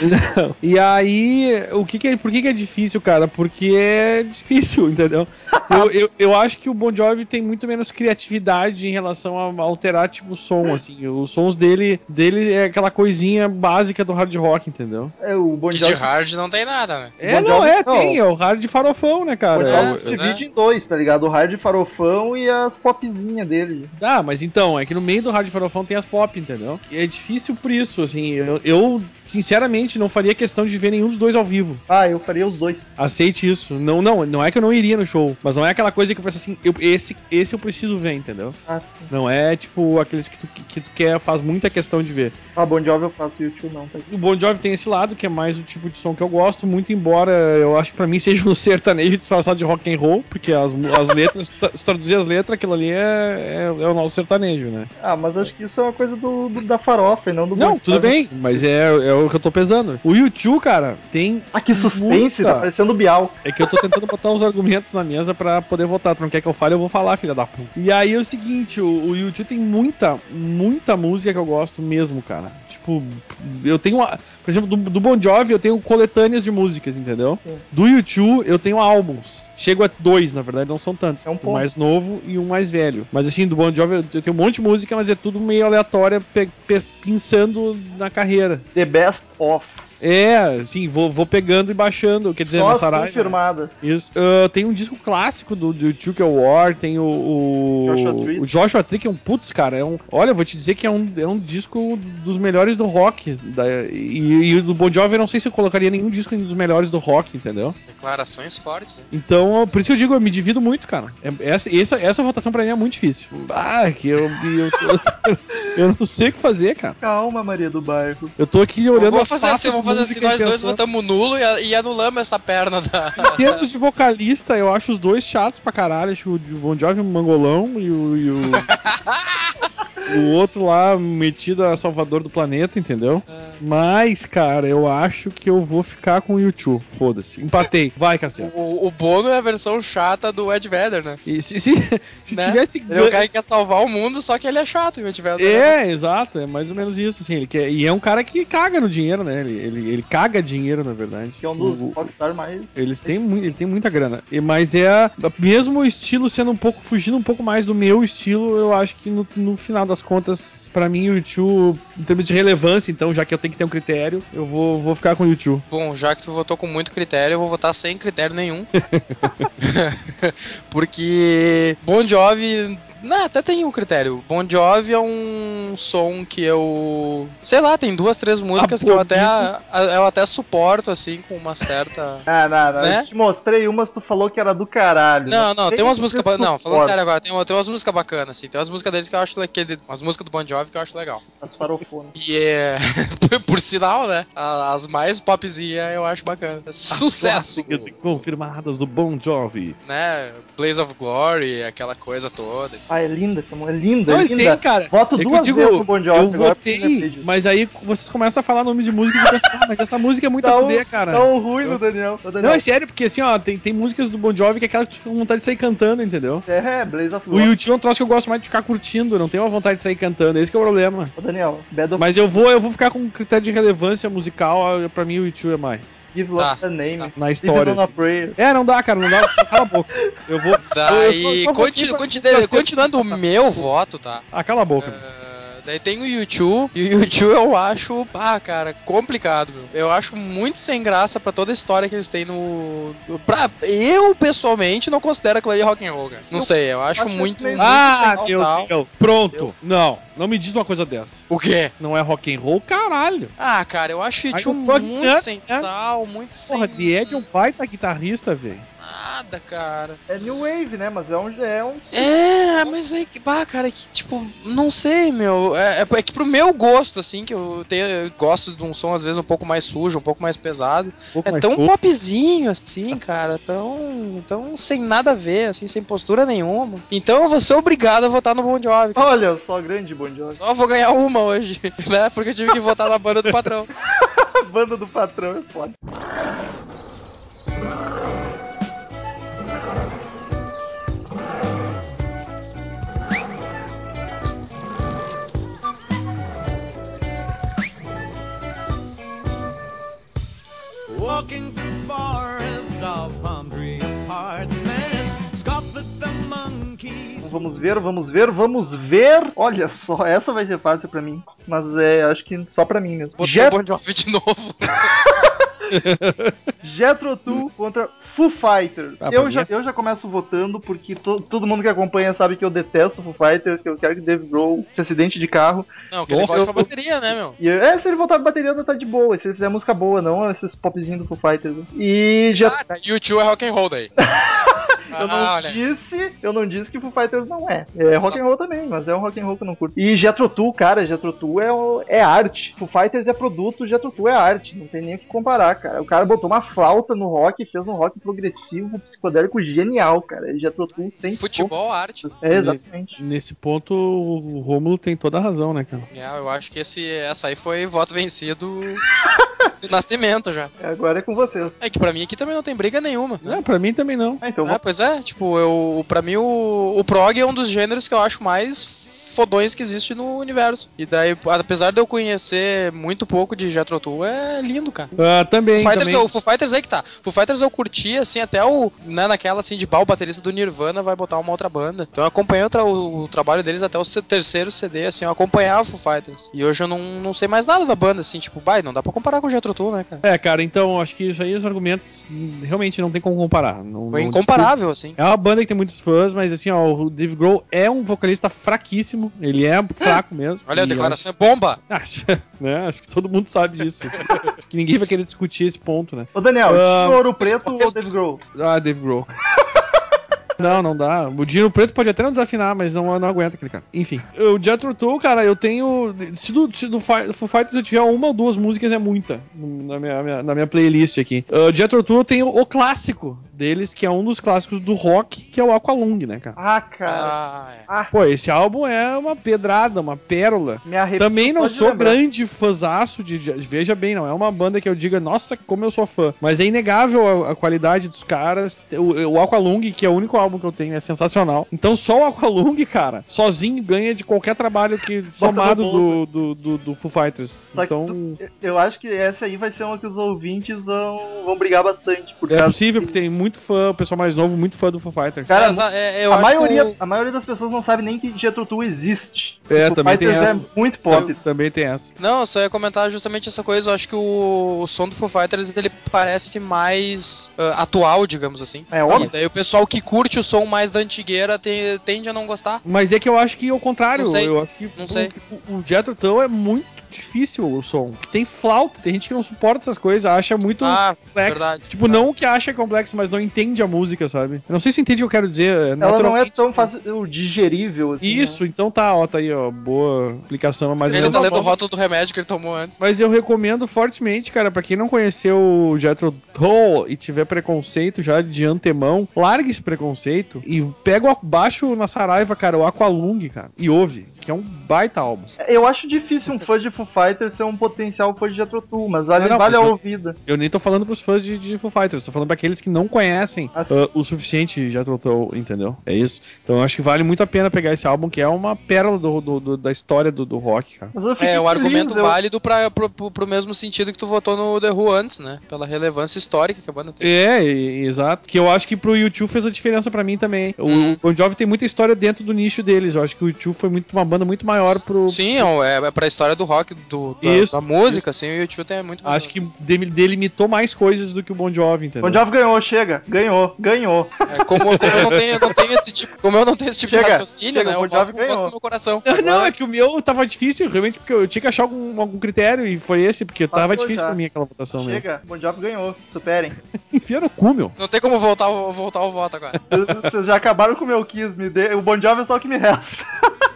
Não. E aí, o que que é, por que, que é difícil, cara? Porque é difícil, entendeu? Eu, eu, eu acho que o Bon Jovi tem muito menos criatividade em relação a alterar, tipo, o som, assim. Os sons dele, dele é aquela coisinha básica do hard rock, entendeu? É o Bon Que Jovi. de hard não tem nada, né? É, Bon não, é, não. tem, é o hard farofão, né, Bon cara? Jovi É, pois divide em dois, tá ligado? O hard farofão e as popzinhas dele. Ah, mas então, é que no meio do hard farofão tem as pop, entendeu? E é difícil por isso, assim, eu, eu, sinceramente não faria questão de ver nenhum dos dois ao vivo. Ah, eu faria os dois. Aceite isso. Não, não, não é que eu não iria no show, mas não é aquela coisa que eu penso assim, eu- esse, esse eu preciso ver, entendeu? Ah, sim. Não é tipo aqueles que tu, que tu quer, faz muita questão de ver. Ah, Bon Jovi eu faço YouTube não, tá? O Bon Jovi tem esse lado, que é mais o tipo de som que eu gosto, muito embora eu acho que pra mim seja um sertanejo disfarçado de rock and roll, porque as, as letras, se traduzir as letras, aquilo ali é, é, é o nosso sertanejo, né? Ah, mas acho que isso é uma coisa do, do- da farofa e não do Não, Bon tudo bem, mas é, é o que eu tô pesando. O YouTube, cara, tem. Ah, que suspense, muita- tá parecendo o Bial. É que eu tô tentando botar os argumentos na mesa pra poder votar. Tu não quer que eu fale, eu vou falar, filha da puta. E aí é o seguinte, o, o YouTube tem muita, muita música que eu gosto mesmo, cara. Tipo, eu tenho. uma- Por exemplo, do, do Bon Jovi eu tenho coletâneas de músicas, entendeu? Sim. Do YouTube eu tenho álbuns. Chego a dois, na verdade, não são tantos. É um um mais novo e um mais velho. Mas assim, do Bon Jovi eu tenho um monte de música, mas é tudo meio aleatória, pe- pe- pensando na carreira. The Best Of. É, assim, vou, vou pegando e baixando, quer dizer, Só na Saraiva. confirmadas. Isso. Ah, tem um disco clássico do, do o War, tem o. O Joshua Tree. o Joshua Tree, que é um putz, cara. É um, olha, eu vou te dizer que é um, é um disco dos melhores do rock. Da, e, e o do Bon Jovi eu não sei se eu colocaria nenhum disco dos melhores do rock, entendeu? Declarações fortes. né? Então, por isso que eu digo, eu me divido muito, cara. É- essa, essa, essa votação pra mim é muito difícil. Ah, que eu, eu, eu, eu não sei o que fazer, cara. Calma, Maria do Bairro. Eu tô aqui olhando. Vamos as fazer assim, vamos fazer assim, nós dois votamos nulo e, e anulamos essa perna da. Em termos de vocalista, eu acho os dois chatos pra caralho. Acho o Bon Jovi um mangolão e o. E o... o outro lá metido a salvador do planeta, entendeu? Mas, cara, eu acho que eu vou ficar com o YouTube. Foda-se. Empatei. Vai, Cassiano. O, o Bono é a versão chata do Ed Vedder, né? E se, se, se Né? tivesse Ele é o cara que quer salvar o mundo, só que ele é chato, o Ed Vedder. né? É, exato, é mais ou menos isso, assim, ele quer, e é um cara que caga no dinheiro, né, ele, ele, ele caga dinheiro, na verdade. Que é um dos O- rockstar mais. Eles têm, ele tem muita grana. E, mas é. Mesmo o estilo sendo um pouco. fugindo um pouco mais do meu estilo, eu acho que no, no final das contas, pra mim, o YouTube, em termos de relevância, então, já que eu tenho que ter um critério, eu vou, vou ficar com o YouTube. Bom, já que tu votou com muito critério, eu vou votar sem critério nenhum. Porque Bon Jovi. Não, até tem um critério. Bon Jovi é um som que eu. Sei lá, tem duas, três músicas que eu até, a- eu até suporto, assim, com uma certa. Ah, não, não. Né? Eu te mostrei umas, tu falou que era do caralho. Não, não, tem umas músicas. ba- Não, falando sério agora, tem, tem umas músicas bacanas, assim. Tem umas músicas deles que eu acho legal. Umas músicas do Bon Jovi que eu acho legal. As farofonas. E é. por sinal, né? As mais popzinha eu acho bacana. Sucesso! Confirmadas do Bon Jovi. né? Blaze of Glory, aquela coisa toda. Ah, é linda essa mulher. É linda, Não, é ele linda. tem, cara. Voto É duas eu digo, vezes no Bon Jovi eu eu votei, mas aí vocês começam a falar nome de música e eu penso, ah, mas essa música é muito Tá a um, fuder, cara. tá um ruim no Daniel. O Daniel. Não, é sério, porque assim, ó, tem, tem músicas do Bon Jovi que é aquela que tu fica com vontade de sair cantando, entendeu? É, Blaze of O Glory. YouTube é um troço que eu gosto mais de ficar curtindo, eu não tenho uma vontade de sair cantando, esse que é o problema. Ô, Daniel, Bad of Mas eu vou, eu vou ficar com um critério de relevância musical, eu- pra mim o YouTube é mais. Give Love Tá, a Name. tá. Na história. assim. É, não dá, cara, não dá. Cala a boca. Eu vou. eu- eu Daí, só- só continuando o meu voto, tá? Ah, cala a boca. Ah, daí tem o YouTube, e o YouTube eu acho, ah, cara, complicado, meu. Eu acho muito sem graça pra toda a história que eles têm no. Pra, eu, pessoalmente, não considero aquilo ali rock and roll, cara. Não Eu sei, eu acho acho muito. Ah, sem meu. Deus. Pronto. Não, não me diz uma coisa dessa. O quê? Não é rock and roll, caralho. Ah, cara, eu acho YouTube muito dizendo, sem né? sal, muito Porra, sem. The Ed é um baita guitarrista, velho. Nada, cara. É New Wave, né? Mas é um. É um... É, mas aí que, bah, cara, que tipo, não sei, meu. É, é- é que pro meu gosto, assim, que eu, tenho, eu gosto de um som às vezes um pouco mais sujo, um pouco mais pesado. Um pouco É mais tão fofo. popzinho, assim, cara, tão, tão sem nada a ver, assim, sem postura nenhuma. Então eu vou ser obrigado a votar no Bon Jovi. cara. Olha só, grande Bon Jovi. Só vou ganhar uma hoje, né? Porque eu tive que votar na banda do patrão. A banda do patrão é foda. Walking through forests of palm tree apartments, scoff at the monkeys. Vamos ver, vamos ver, vamos ver. Olha só, essa vai ser fácil pra mim. Mas é, acho que só pra mim mesmo. Botou Jet, o Bon Jovi de novo. Jethro Tull contra Foo Fighters. Ah, eu, já, eu já começo votando porque to- todo mundo que acompanha sabe que eu detesto Foo Fighters, que eu quero que Dave Grohl se acidente de carro. Não, que ele eu- pra bateria, né, meu? E é, se ele voltar pra bateria, ainda tá de boa. Se ele fizer música boa, não esses popzinhos do Foo Fighters. E já Ah, daí o tio é rock and roll daí. Eu não Ah, olha. disse, eu não disse que Foo Fighters não é. É rock and roll também, mas é um rock and roll que eu não curto. E Jethro Tull, cara, Jethro Tull é, é arte. Foo Fighters é produto, Jethro Tull é arte. Não tem nem o que comparar, cara. O cara botou uma flauta no rock e fez um rock progressivo, psicodélico genial, cara. E Jethro Tull sem Futebol, arte. É, exatamente. Nesse ponto, o Rômulo tem toda a razão, né, cara? É, eu acho que esse, essa aí foi voto vencido do nascimento já. Agora é com vocês. É que pra mim aqui também não tem briga nenhuma. Não, pra mim também não. Ah, então Ah, pois é, tipo, eu, pra mim o, o prog é um dos gêneros que eu acho mais fodões que existe no universo. E daí, apesar de eu conhecer muito pouco de Jethro Tull, é lindo, cara. Ah, também, Fighters, também. o Foo Fighters aí que tá. Foo Fighters eu curti, assim, até o. Né, naquela assim de bal, o baterista do Nirvana vai botar uma outra banda. Então eu acompanhei o, tra- o- trabalho deles até o terceiro CD, assim, eu acompanhava o Foo Fighters. E hoje eu não, não sei mais nada da banda, assim, tipo, vai, não dá pra comparar com o Jethro Tull, né, cara? É, cara, então acho que isso aí, os argumentos, realmente não tem como comparar. Não, Foi não incomparável, assim. É uma banda que tem muitos fãs, mas assim, ó, o Dave Grohl é um vocalista fraquíssimo. Ele é fraco mesmo. Olha, a declaração é bomba! Acho, né? Acho que todo mundo sabe disso. Acho que ninguém vai querer discutir esse ponto, né? Ô Daniel, Ah, Tino Ouro Preto ou Dave Grohl? Ah, Dave Grohl. Não, não dá. O Dino Preto pode até não desafinar, mas não, não aguenta aquele cara. Enfim. O Jethro Tull, cara, eu tenho... Se do, se do Foo Fighters eu tiver uma ou duas músicas, é muita. Na minha, minha- na minha playlist aqui. Uh, Jethro Tull eu tenho o clássico deles, que é um dos clássicos do rock, que é o Aqualung, né, cara? Ah, cara. Ah, é. Ah, Pô, esse álbum é uma pedrada, uma pérola. Também não sou lembrar. grande fãzaço de, de- Veja bem, não é uma banda que eu diga, nossa, como eu sou fã. Mas é inegável a, a qualidade dos caras. O, o Aqualung, que é o único álbum que eu tenho, é sensacional. Então só o Aqualung, cara, sozinho ganha de qualquer trabalho que somado do, do, do, do Foo Fighters. Só Então. tu- eu acho que essa aí vai ser uma que os ouvintes vão, vão brigar bastante. Por É possível, que- porque tem muito fã, o pessoal mais novo, muito fã do Foo Fighters. Cara, é, eu a, acho maioria, a maioria das pessoas não sabe nem que Jethro Tull existe. É, O também tem Fighters essa. é muito pop. Também tem essa. Não, eu só ia comentar justamente essa coisa. Eu acho que o, o som do Foo Fighters ele parece mais ah, atual, digamos assim. É óbvio. E daí o pessoal que curte o som mais da antigueira tende a não gostar. Mas é que eu acho que ao contrário, Não sei. eu acho que Não o, sei. o, o Jethro Tull é muito difícil o som. Tem flauta, tem gente que não suporta essas coisas, acha muito Ah, complexo. verdade, tipo, não que acha complexo, mas não entende a música, sabe? Eu não sei se entende o que eu quero dizer. Ela não é tão fácil digerível assim. Isso, então tá, ó, tá aí, ó, boa explicação, mas Ele eu, tá lendo o rótulo do remédio que ele tomou antes. mas eu recomendo fortemente, cara, pra quem não conheceu o Jethro Tull e tiver preconceito já de antemão, largue esse preconceito e pega o baixo na Saraiva, cara, o Aqualung, cara, e ouve, que é um baita álbum. Eu acho difícil um fã de Foo Fighters ser um potencial fã de Jethro Tull, mas vale, Não, não, vale a eu- ouvida. Eu nem tô falando pros fãs de, de Foo Fighters, tô falando pra aqueles que não conhecem Assim. ah, o suficiente já Tull, entendeu? É isso. Então eu acho que vale muito a pena pegar esse álbum, que é uma pérola do, do- do- da história do, do rock, cara. Mas eu fiquei É, o feliz, argumento eu- válido pra, pro, pro- pro mesmo sentido que tu votou no The Who antes, né? Pela relevância histórica que a banda tem. É, e- exato. Que eu acho que pro YouTube fez a diferença pra mim também. O Hum. Bon Jovi tem muita história dentro do nicho deles. Eu acho que o YouTube foi muito uma banda muito maior pro. Sim, é, é, é pra história do rock, do, da, Isso, da música, assim, o YouTube tem muito. Acho que de- delimitou mais coisas do que o Bon Jovi, entendeu? Bon Jovi ganhou, chega. Ganhou, ganhou. É, como, como eu não tenho, eu não tenho esse tipo, como eu não tenho esse tipo Chega, de raciocínio, chega, né? o Eu Bon Jovi voto, com- voto ganhou. com meu coração. Não, é que o meu tava difícil, realmente, porque eu tinha que achar algum, algum critério e foi esse, porque tava Passou difícil já. pra mim aquela votação mesmo. Chega, Bon Jovi ganhou. Superem. Enfia no cu, meu. Não tem como voltar, o- voltar o voto agora. Vocês já acabaram com o meu Kiss, me dê... o Bon Jovi é só o que me resta.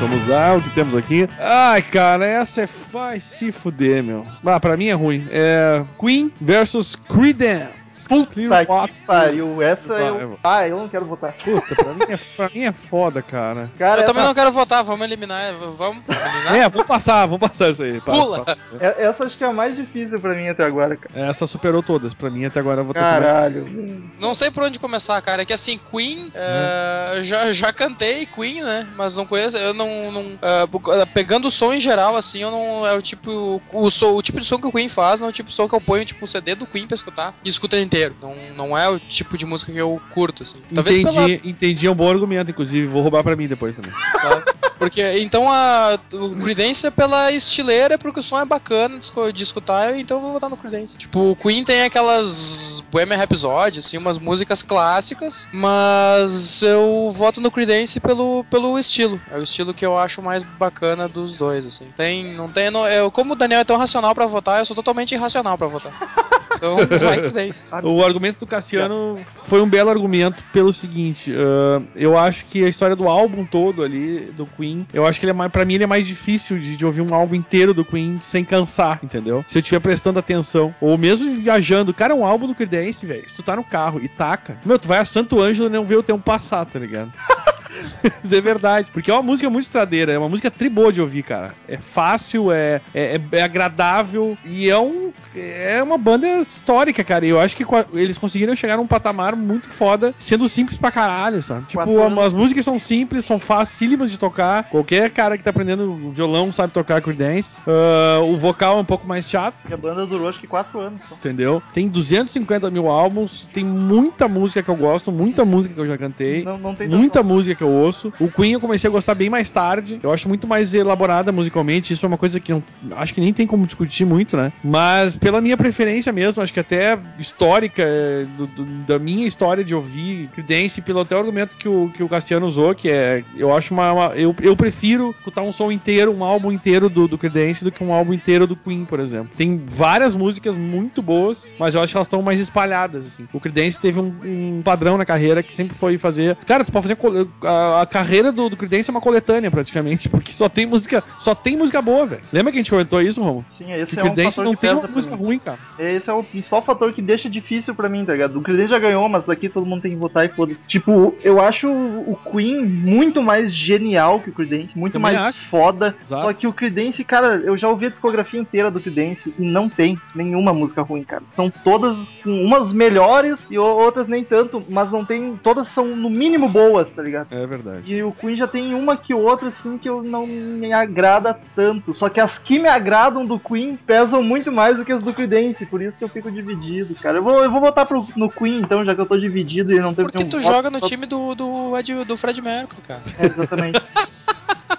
Vamos lá, o que temos aqui? Ai, cara, essa é. Vai se fuder, meu. Ah, pra mim é ruim. É. Queen versus Creedence. Puta que pariu. Essa eu. Ah, eu não quero votar. Puta, pra mim, é, pra mim é foda, cara. Cara, Eu essa, também não quero votar, vamos eliminar. Vamos eliminar? É, vamos passar, vamos passar isso aí. Passa, Pula. passa. é- essa acho que é a mais difícil pra mim até agora, cara. Essa superou todas. Pra mim, até agora a votação. Caralho. Não sei por onde começar, cara. É que assim, Queen, é, já, já cantei Queen, né? Mas não conheço, eu não. não é, bu- pegando o som em geral, assim, eu não. É o tipo. O, som- o tipo de som que o Queen faz, não é o tipo de som que eu ponho, tipo, um CD do Queen pra escutar e escuta inteiro. Não, não é o tipo de música que eu curto, assim. Talvez pela, Entendi, entendi, é um bom argumento, inclusive. Vou roubar pra mim depois também. Sabe? Porque então a o Creedence é pela estileira, porque o som é bacana de escutar, então eu vou votar no Creedence. Tipo, o Queen tem aquelas Bohemian Rhapsody, assim, umas músicas clássicas, mas eu voto no Creedence pelo, pelo estilo. É o estilo que eu acho mais bacana dos dois, assim. Tem, não tem, não, eu, como o Daniel é tão racional pra votar, eu sou totalmente irracional pra votar. Então, vai Creedence. O argumento do Cassiano foi um belo argumento pelo seguinte, ah, eu acho que a história do álbum todo ali, do Queen, eu acho que ele é mais, pra mim ele é mais difícil de, de ouvir um álbum inteiro do Queen sem cansar, entendeu? Se eu estiver prestando atenção, ou mesmo viajando, cara, é um álbum do Creedence, velho, se tu tá no carro e taca, meu, tu vai a Santo Ângelo e não vê o tempo passar, tá ligado? Isso é verdade. Porque é uma música muito estradeira, é uma música tribô de ouvir, cara. É fácil, é, é, é agradável e é um. É uma banda histórica, cara. E eu acho que eles conseguiram chegar num patamar muito foda, sendo simples pra caralho, sabe? Tipo, a- as músicas são simples, são facílimas de tocar. Qualquer cara que tá aprendendo violão sabe tocar Creedence. Ah, o vocal é um pouco mais chato. E a banda durou acho que quatro anos só. Entendeu? Tem 250 mil álbuns, tem muita música que eu gosto, muita música que eu já cantei. Não, não tem Muita música que eu ouço. O Queen eu comecei a gostar bem mais tarde. Eu acho muito mais elaborada musicalmente. Isso é uma coisa que não, acho que nem tem como discutir muito, né? Mas pela minha preferência mesmo, acho que até histórica, é, do- do- da minha história de ouvir Creedence, pelo até o argumento que o, que o Cassiano usou, que é, eu acho uma, uma- eu, eu prefiro escutar um som inteiro, um álbum inteiro do, do Creedence do que um álbum inteiro do Queen, por exemplo. Tem várias músicas muito boas, mas eu acho que elas estão mais espalhadas, assim. O Creedence teve um, um padrão na carreira que sempre foi fazer... Cara, tu pode fazer... A, a carreira do, do Creedence é uma coletânea, praticamente, porque só tem música, só tem música boa, velho. Lembra que a gente comentou isso, Romo? Sim, esse Que é o um Creedence fator não tem uma música ruim, cara. Esse é o principal fator que deixa difícil pra mim, tá ligado? O Creedence já ganhou, mas aqui todo mundo tem que votar e foda-se. Tipo, eu acho o Queen muito mais genial que o Creedence, muito Também mais acho. foda. Exato. Só que o Creedence, cara, eu já ouvi a discografia inteira do Creedence e não tem nenhuma música ruim, cara. São todas umas melhores e outras nem tanto, mas não tem. Todas são no mínimo boas, tá ligado? É verdade. E o Queen já tem uma que outra, assim, que eu não me agrada tanto. Só que as que me agradam do Queen pesam muito mais do que as do Creedence, por isso que eu fico dividido, cara. Eu vou, eu vou votar pro, no Queen, então, já que eu tô dividido e não tem Porque tu joga no time do, do, Ed- do Fred Mercury, cara. É, exatamente.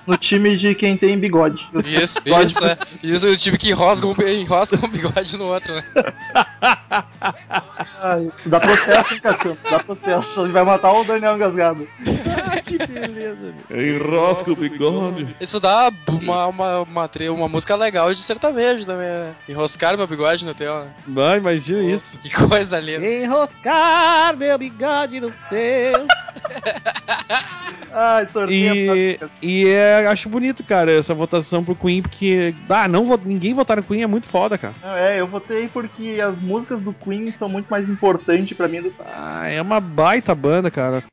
no time de quem tem bigode. Isso, isso, é. Isso é o time que enrosca um, enrosca um bigode no outro, né? Ai, isso dá processo, hein, Cassiano? Dá processo. Ele vai matar o Daniel Engasgado. que beleza, Enrosca o bigode. Isso dá uma, uma, uma, uma música legal de sertanejo também, né? Enroscar meu bigode no teu, né? Vai, imagina isso. Que coisa linda. Enroscar meu bigode no seu. Ai, sorteio. E, e é, acho bonito, cara, essa votação pro Queen, porque. Ah, não, ninguém votar no Queen é muito foda, cara. É, eu votei porque as músicas do Queen são muito mais importantes pra mim do Ah, é uma baita banda, cara.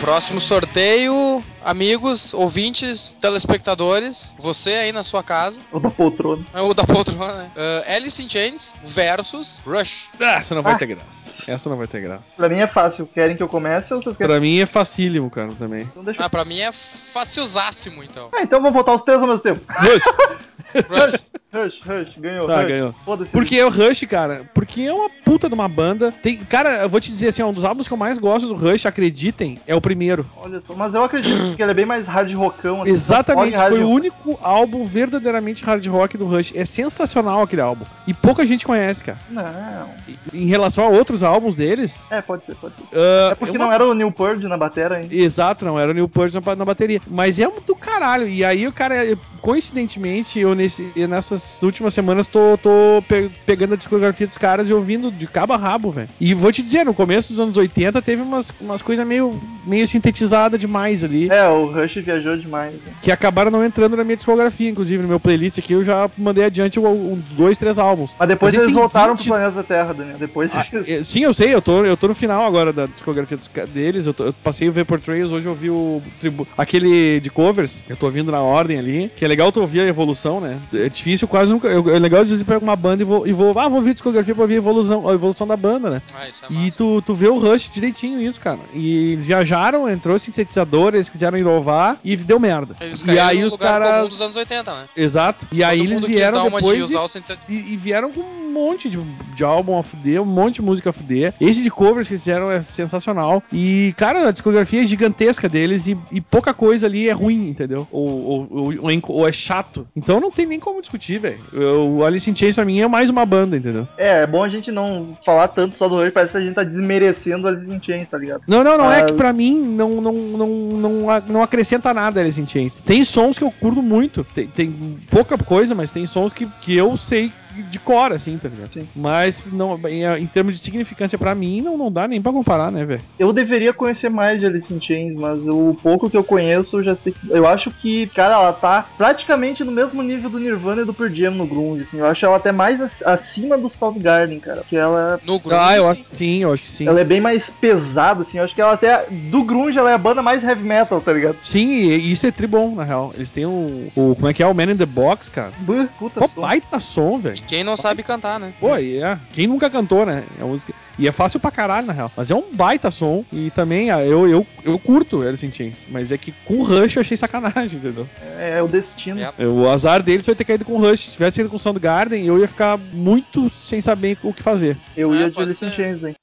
Próximo sorteio, amigos, ouvintes, telespectadores, você aí na sua casa, o da poltrona. é o da poltrona, né? Uh, Alice in Chains versus Rush. Ah, essa não vai Ah. ter graça. Essa não vai ter graça. Pra mim é fácil. Querem que eu comece ou vocês querem? Pra mim é facílimo, cara, também. Então deixa eu... Ah, pra mim é facilzássimo, então. Ah, então vamos votar os três ao mesmo tempo. Rush! Rush. Rush, Rush, ganhou. Tá, Rush. ganhou. Porque é o Rush, cara. Porque é uma puta de uma banda. Tem, cara, eu vou te dizer assim, um dos álbuns que eu mais gosto do Rush, acreditem, é o primeiro. Olha só, mas eu acredito que ele é bem mais hard rockão. assim, Exatamente, foi o único álbum verdadeiramente hard rock do Rush. É sensacional aquele álbum. E pouca gente conhece, cara. Não. E- Em relação a outros álbuns deles. É, pode ser, pode ser. ah, É porque uma- não era o Neil Peart na batera ainda. Exato, não, era o Neil Peart na, na bateria. Mas é do caralho. E aí o cara, coincidentemente, eu nesse, eu nessas últimas semanas tô, tô pe- pegando a discografia dos caras e ouvindo de cabo a rabo, velho. E vou te dizer, no começo dos anos 80 teve umas, umas coisas meio, meio sintetizadas demais ali. É, o Rush viajou demais. né? Que acabaram não entrando na minha discografia, inclusive no meu playlist aqui eu já mandei adiante um, um, dois, três álbuns. Mas depois eles voltaram 20 pro planeta Terra, Daniel. Depois Ah, eles... é, sim, eu sei, eu tô, eu tô no final agora da discografia dos deles. Eu, tô- eu passei o Vapor Trails, hoje eu ouvi o tribu- aquele de covers, eu tô ouvindo na ordem ali. Que é legal tu ouvir a evolução, né? É difícil, quase nunca. eu- É legal às vezes pegar uma banda e vou, e vou. Ah, vou ouvir a discografia pra ouvir a evolução, a evolução da banda, né? Ah, isso é E tu, tu vê o Rush direitinho isso, cara. E eles viajaram, entrou sintetizador, eles quiseram inovar e deu merda. Eles e aí os caras. dos anos 80, né? Exato. E aí Todo eles mundo quis vieram uma de depois. e- sintet- e, e vieram com um monte de, de álbum a fuder, um monte de música a fuder. Esse de covers que eles fizeram é sensacional. E, cara, a discografia é gigantesca deles e, e pouca coisa ali é ruim, entendeu? Ou, ou, ou- ou é, ou é chato. Então não tem nem como discutir, velho. O Alice in Chains pra mim é mais uma banda, entendeu? É, é bom a gente não falar tanto só do Rush, parece que a gente tá desmerecendo Alice in Chains, tá ligado? Não, não, não é que pra mim não, não, não, não, não acrescenta nada Alice in Chains. Tem sons que eu curto muito, tem, tem pouca coisa, mas tem sons que, que eu sei de cor, assim, tá ligado? Sim. Mas não, em, em termos de significância pra mim, não, não dá nem pra comparar, né, velho? Eu deveria conhecer mais de Alice in Chains, mas o pouco que eu conheço, eu já sei. que- Eu acho que, cara, ela tá praticamente no mesmo nível do Nirvana e do Pearl Jam no grunge. Assim. Eu acho ela até mais ac- acima do Soundgarden, cara. Porque ela, No grunge, Ah, eu acho que sim, eu acho que sim. ela é bem mais pesada, assim. Eu acho que ela até do grunge ela é a banda mais heavy metal, tá ligado? Sim, e isso é tribom, na real. Eles têm o, o. Como é que é? O Man in the Box, cara. Buh, puta Pô, som. baita som, velho. Quem não sabe cantar, né? Pô, e é. Quem nunca cantou, né? É música. E é fácil pra caralho, na real. Mas é um baita som. E também, ah, eu, eu, eu curto Alice in Chains. Mas é que com o Rush eu achei sacanagem, entendeu? É, o destino. É. O azar deles foi ter caído com o Rush. Se tivesse caído com o Soundgarden, eu ia ficar muito sem saber o que fazer. Eu É, ia de Alice in. Chains, hein.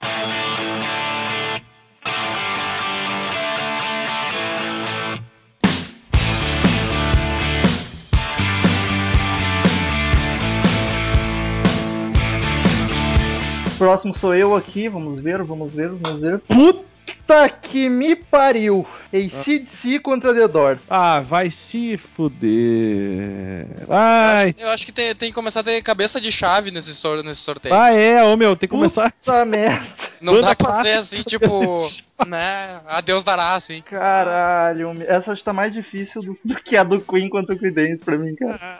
Próximo sou eu aqui, vamos ver, vamos ver, vamos ver. Puta que me pariu! ACDC contra The Doors. Ah, vai se fuder. Eu Vai. acho, eu acho que tem, tem que começar a ter cabeça de chave nesse, sor, nesse sorteio. Ah, é, ô meu, tem que começar. Puta merda! Não banda dá pra ser assim, tipo, né? A Deus dará, assim. Caralho, essa acho que tá mais difícil do, do que a do Queen contra o Creedence pra mim, cara.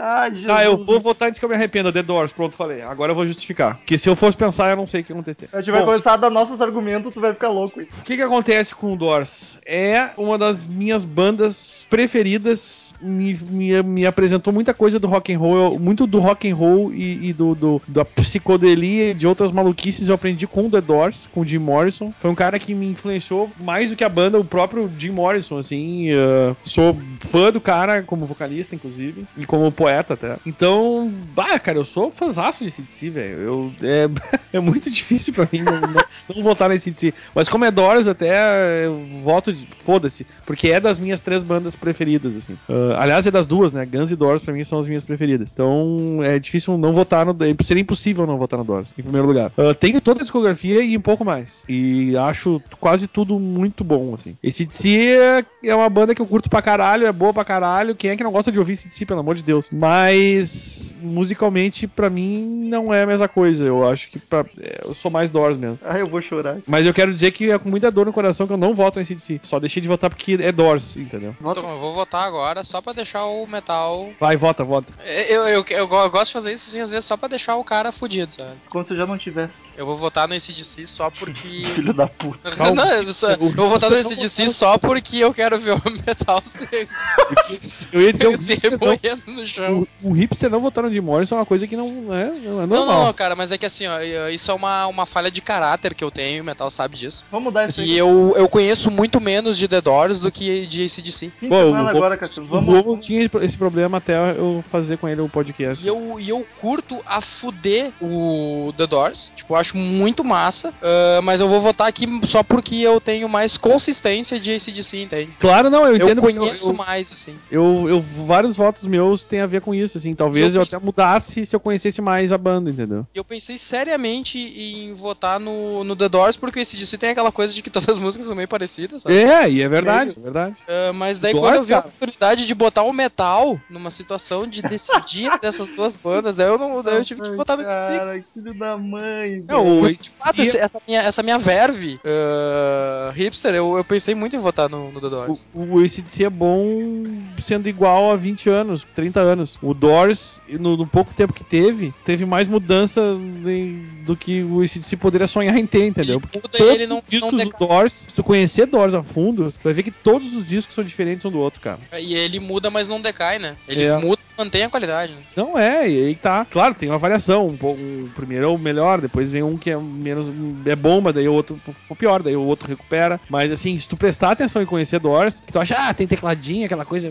Ai, Jesus. Ah, eu vou votar antes que eu me arrependa. The Doors, pronto, falei. Agora eu vou justificar. Porque se eu fosse pensar, eu não sei o que ia acontecer. A gente vai Bom, começar a dar nossos argumentos, tu vai ficar louco. hein? O que que acontece com o Doors? É uma das minhas bandas preferidas, me, me, me apresentou muita coisa do rock and roll, muito do rock and roll e, e do, do- da psicodelia e de outras maluquices eu aprendi com o The Doors, com o Jim Morrison. Foi um cara que me influenciou mais do que a banda, o próprio Jim Morrison, assim. eh, sou fã do cara como vocalista, inclusive, e como poeta até. Então, bah, cara, eu sou fãzaço de CDC, velho. É, é muito difícil pra mim não, não- não votar nesse CDC. Mas como é Doors, até eu voto de. Foda-se. Porque é das minhas três bandas preferidas, assim. Ah, aliás, é das duas, né? Guns e Doors pra mim são as minhas preferidas. Então é difícil não votar no. Seria impossível não votar no Doors, em primeiro lugar. Ah, tenho toda a discografia e um pouco mais. E acho quase tudo muito bom, assim. Esse DC é- é uma banda que eu curto pra caralho, é boa pra caralho. Quem é que não gosta de ouvir CDC, pelo amor de Deus? Mas musicalmente, pra mim, não é a mesma coisa. Eu acho que pra- é, eu sou mais Doors mesmo. Ai, eu vou chorar. Mas eu quero dizer que é com muita dor no coração que eu não voto em CDC. Só deixei de votar porque é Doors, entendeu? Então, eu vou votar agora só pra deixar o metal. Vai, vota, vota. Eu, eu, eu, eu gosto de fazer isso assim, às vezes, só pra deixar o cara fudido, sabe? Como se eu já não tivesse. Eu vou votar no ACDC só porque. Filho da puta. Calma. Não, eu, só- eu vou votar no ACDC só porque eu quero ver o metal se, Eu ia dizer, o se hipster, não, remoendo no chão. o, o hipster não votar no Jim Morrison é uma coisa que não é, não é Não, normal. não, cara, mas é que assim, ó, isso é uma, uma falha de caráter que eu tenho, o Metal sabe disso. Vamos mudar isso E aí. eu, eu conheço muito menos de The Doors do que de ACDC. Semana o- agora, Cassiano. O Vamos. Romulo tinha esse problema até eu fazer com ele o podcast. E eu, e eu curto a fuder o The Doors. Tipo, eu acho muito massa. ah, mas eu vou votar aqui só porque eu tenho mais consistência de ACDC, entende? Claro, não, eu Eu, entendo porque conheço eu, mais, assim. eu, eu- vários votos meus têm a ver com isso, assim. Talvez Eu eu, fiz- até mudasse se eu conhecesse mais a banda, entendeu? E eu pensei seriamente em votar no, no The Doors, porque o ACDC tem aquela coisa de que todas as músicas são meio parecidas, sabe? É, e é verdade, é verdade. Ah, mas daí Doors, quando eu vi a cara. oportunidade de botar o metal numa situação de decidir dessas duas bandas, daí eu, não, daí eu tive que votar no ACDC. Cara, filho da mãe. Não, De fato, esse- essa minha, essa minha verve ah, hipster, eu, eu pensei muito em votar no, no The Doors. o, o ACDC é bom sendo igual a 20 anos, 30 anos. O Doors, no, no pouco tempo que teve, teve mais mudança em- do que o ACDC poderia sonhar em ter, entendeu? Ele Porque todos ele não- os discos não do. Doors, se tu conhecer Doors a fundo, tu vai ver que todos os discos são diferentes um do outro, cara. E ele muda, mas não decai, né? Ele É. muda e mantém a qualidade. Né? Não é, e aí tá. Claro, tem uma variação. Um, um primeiro é o melhor, depois vem um que é menos. é bom, mas daí o outro o pior, daí o outro recupera. Mas assim, se tu prestar atenção e conhecer Doors, que tu acha, ah, tem tecladinho, aquela coisa,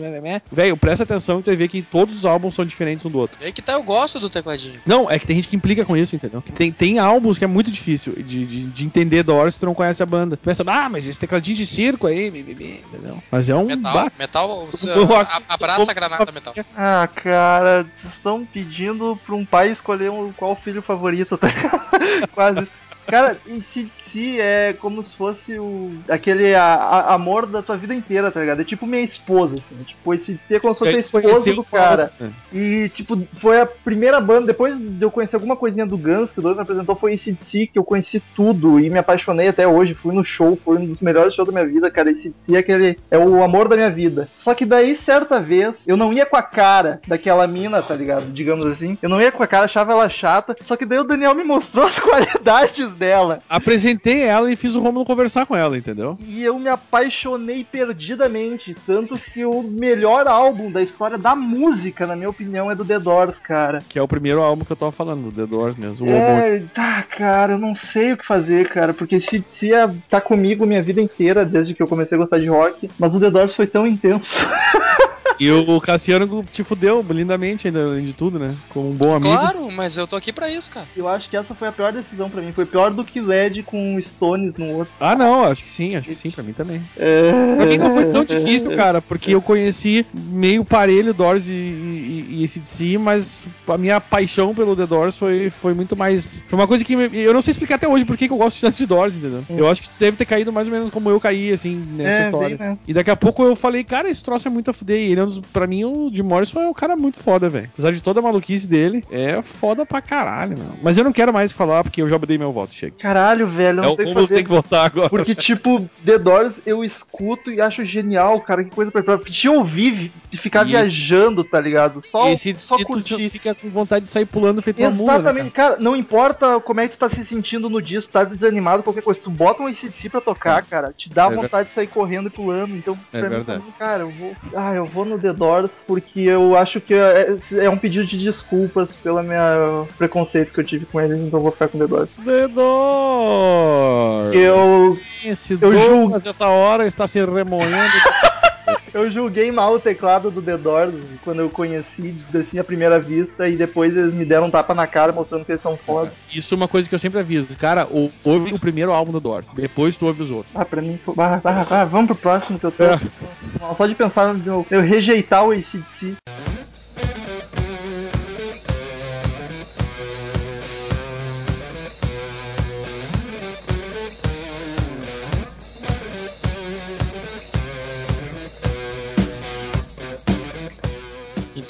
velho, presta atenção e tu vai ver que todos os álbuns são diferentes um do outro. Aí que tá, eu gosto do tecladinho. Não, é que tem gente que implica com isso, entendeu? Que tem, tem álbuns que é muito difícil de, de, de entender Doors se tu não conhece a banda. Tu pensa, ah, mas esse tecladinho de circo aí, bi, bi, bi", entendeu? Mas é um. Metal, ba- metal, a- abraça a granada metal. Ah, cara, vocês estão pedindo pra um pai escolher um, qual filho favorito, tá? Quase. Cara, e se, se é como se fosse o aquele a- a- amor da tua vida inteira, tá ligado? É tipo minha esposa, assim. Tipo, esse se é como se fosse a esposa do cara. É. E, tipo, foi a primeira banda, depois de eu conhecer alguma coisinha do Guns, que o Douglas me apresentou, foi esse DC, que eu conheci tudo e me apaixonei até hoje. Fui no show, foi um dos melhores shows da minha vida, cara. Esse DC é aquele. É o amor da minha vida. Só que daí, certa vez, eu não ia com a cara daquela mina, tá ligado? Digamos assim. Eu não ia com a cara, achava ela chata. Só que daí o Daniel me mostrou as qualidades dela. Apresentei ela e fiz o Romulo conversar com ela, entendeu? E eu me apaixonei perdidamente. Tanto que o melhor álbum da história da música, na minha opinião, é do The Doors, cara. Que é o primeiro álbum que eu tava falando, do The Doors mesmo. É, tá, cara, eu não sei o que fazer, cara, porque se se é- tá comigo minha vida inteira, desde que eu comecei a gostar de rock, mas o The Doors foi tão intenso. E o Cassiano te fudeu lindamente, ainda, além de tudo, né? Como um bom amigo. Claro, mas eu tô aqui pra isso, cara. Eu acho que essa foi a pior decisão pra mim, foi pior do que LED com Stones no outro. Ah, não, acho que sim, acho que sim, pra mim também. É... Pra mim não foi tão difícil, cara, porque eu conheci meio parelho Doors e, e, e ACDC, mas a minha paixão pelo The Doors foi, foi muito mais. Foi uma coisa que me- eu não sei explicar até hoje por que que eu gosto tanto de Doors, entendeu? Eu acho que tu deve ter caído mais ou menos como eu caí, assim, nessa É, história. bem nessa. E daqui a pouco eu falei, cara, esse troço é muito a fuder. E ele é dos, pra mim, o Jim Morrison é um cara muito foda, velho. Apesar de toda a maluquice dele, é foda pra caralho, meu. Mas eu não quero mais falar porque eu já dei meu voto, chega. Caralho, velho, eu É não o sei o fazer. tem que votar agora. Porque, tipo, The Doors eu escuto e acho genial, cara. Que coisa pra pra te ouvir e ficar Isso. viajando, tá ligado? Só, Esse só se tu curtir. fica com vontade de sair pulando feito uma mula, né, Exatamente, cara? não importa como é que tu tá se sentindo no disco, tá desanimado, qualquer coisa, tu bota um ACDC pra tocar, cara, te dá É vontade de sair correndo e pulando. Então, É pra mim, verdade. também, cara, eu vou. Ah, eu vou no The Doors porque eu acho que é, é um pedido de desculpas pelo meu preconceito que eu tive com eles, então eu vou ficar com The Doors. The Doors. Eu, Esse eu Douglas, essa hora, está se remoendo. eu julguei mal o teclado do The Doors quando eu conheci, assim, à primeira vista, e depois eles me deram um tapa na cara mostrando que eles são foda. Isso é uma coisa que eu sempre aviso. Cara, ou- ouve o primeiro álbum do Doors, depois tu ouve os outros. Ah, pra mim, foi- ah, ah, ah, vamos pro próximo que eu tô. É. Só de pensar eu, eu rejeitar o ACDC.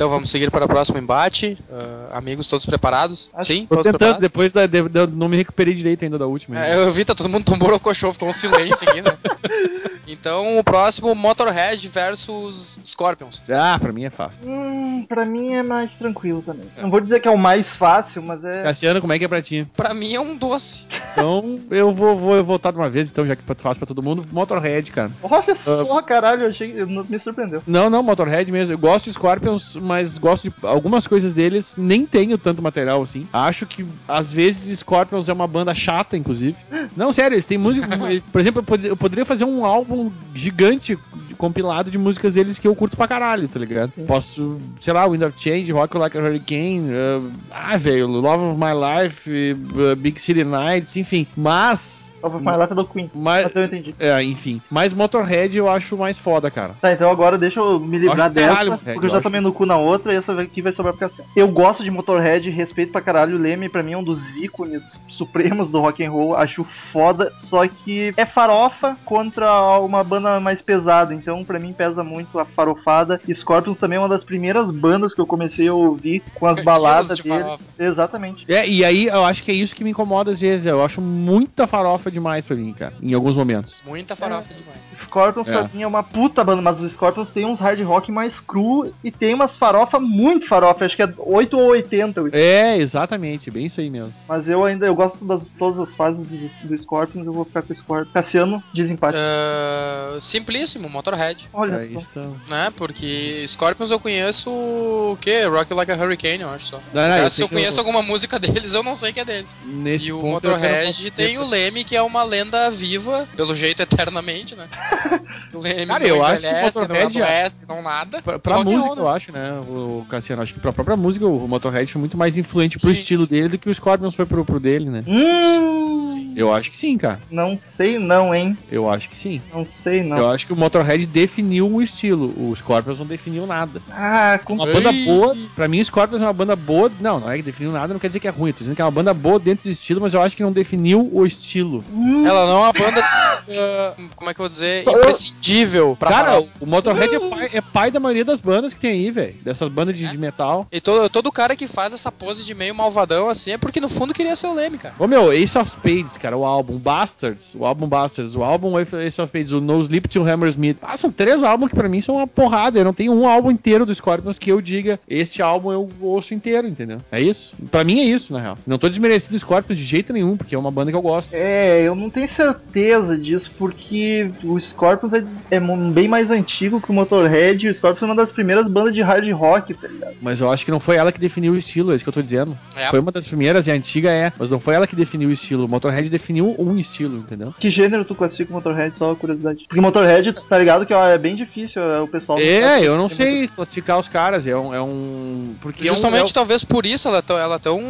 Então vamos seguir para o próximo embate. Ah, amigos, todos preparados? Acho- Sim, Tô todos tentando, preparados? depois da, de- não me recuperei direito ainda da última. É, eu vi, tá todo mundo tomou o cochô, ficou um silêncio aqui, né? Então o próximo, Motorhead versus Scorpions. Ah, pra mim é fácil. Hum, pra mim é mais tranquilo também. Não vou dizer que é o mais fácil, mas é. Cassiano, como é que é pra ti? Pra mim é um doce. Então, eu vou, vou votar de uma vez, então, já que é fácil pra todo mundo. Motorhead, cara. Olha só, caralho, eu achei. eu- Me surpreendeu. Não, não, Motorhead mesmo. Eu gosto de Scorpions, mas gosto de algumas coisas deles. Nem tenho tanto material assim. Acho que às vezes Scorpions é uma banda chata, inclusive. Não, sério, eles têm música. eles- Por exemplo, eu pod- eu poderia fazer um álbum gigante compilado de músicas deles que eu curto pra caralho, tá ligado? Posso, sei lá, Wind of Change, Rock Like a Hurricane, uh, ah, velho, Love of My Life, uh, Big City Nights, enfim. Mas. Só pra falar do Queen. mas Mas eu entendi. é, enfim. Mas Motorhead eu acho mais foda, cara. Tá, então agora deixa eu me livrar Acho dessa, caralho, porque eu já eu tomei no cu na outra e essa aqui vai sobrar pro Cassiano. Eu gosto de Motorhead, respeito pra caralho. O Leme, pra mim, é um dos ícones supremos do rock and roll. Acho foda, só que é farofa contra uma banda mais pesada. Então, pra mim, pesa muito a farofada. Scorpions também é uma das primeiras bandas que eu comecei a ouvir com as baladas de deles. farofa. Exatamente. É, e aí eu acho que é isso que me incomoda às vezes. Eu acho muita farofa demais pra mim, cara. Em alguns momentos. Muita farofa demais. Scorpions É. pra mim é uma puta banda, mas os Scorpions tem uns hard rock mais cru e tem umas farofa muito farofa, acho que é 8 ou 80 o É, exatamente. Bem isso aí mesmo. Mas eu ainda eu gosto das todas as fases do, do Scorpions, eu vou ficar com o Scorpions. Cassiano, desempate. Ah, simplíssimo, Motorhead. Olha Aí só. estamos. Né? Porque Scorpions eu conheço o quê? Rock Like a Hurricane, eu acho só. Não, não, eu se eu conheço alguma música deles, eu não sei que é deles. Nesse e o ponto eu Motorhead quero- tem o Leme, que é uma lenda viva, pelo jeito eternamente, né? O Leme Cara, não eu acho que o Motorhead não adoece, não nada. Pra, pra música, roll, né? eu acho, né, o Cassiano? Acho que pra própria música, o Motorhead foi muito mais influente pro Sim. estilo dele do que o Scorpions foi pro, pro dele, né? Hum, Eu acho que sim, cara. Não sei não, hein? Eu acho que sim. Não sei não. Eu acho que o Motorhead definiu o estilo. O Scorpions não definiu nada. Ah, com... Uma banda boa, pra mim, o Scorpions é uma banda boa. Não, não é que definiu nada, não quer dizer que é ruim. Tô dizendo que é uma banda boa dentro do estilo, mas eu acho que não definiu o estilo. Ela não é uma banda, ah, como é que eu vou dizer, Só imprescindível pra Cara, falar. o Motorhead é pai, é pai da maioria das bandas que tem aí, velho. Dessas bandas de, de metal. E todo, todo cara que faz essa pose de meio malvadão assim é porque no fundo queria ser o Leme, cara. Ô meu, Ace of Spades, cara, o álbum Bastards, o álbum Bastards, o álbum Ace of Spades, o No Sleep Till Hammersmith. Ah, são três álbuns que pra mim são uma porrada. Eu não tenho um álbum inteiro do Scorpions que eu diga, este álbum eu ouço inteiro, entendeu? É isso. Pra mim é isso, na real. Não tô desmerecendo o Scorpions de jeito nenhum, porque é uma banda que eu gosto. É, eu não tenho certeza disso, porque o Scorpions é, é bem mais antigo que o Motorhead, e o Scorpions é uma das primeiras bandas de hard rock, tá ligado? Mas eu acho que não foi ela que definiu o estilo, é isso que eu tô dizendo. É. Foi uma das primeiras e a antiga é, mas não foi ela que definiu o estilo. O Motorhead definiu um estilo, entendeu? Que gênero tu classifica o Motorhead, só uma curiosidade? Porque Motorhead, tá ligado que ó, é bem difícil, é, o pessoal... É, eu não sei classificar os caras, é um. É um porque é um- Justamente talvez por isso ela é tão, ela é tão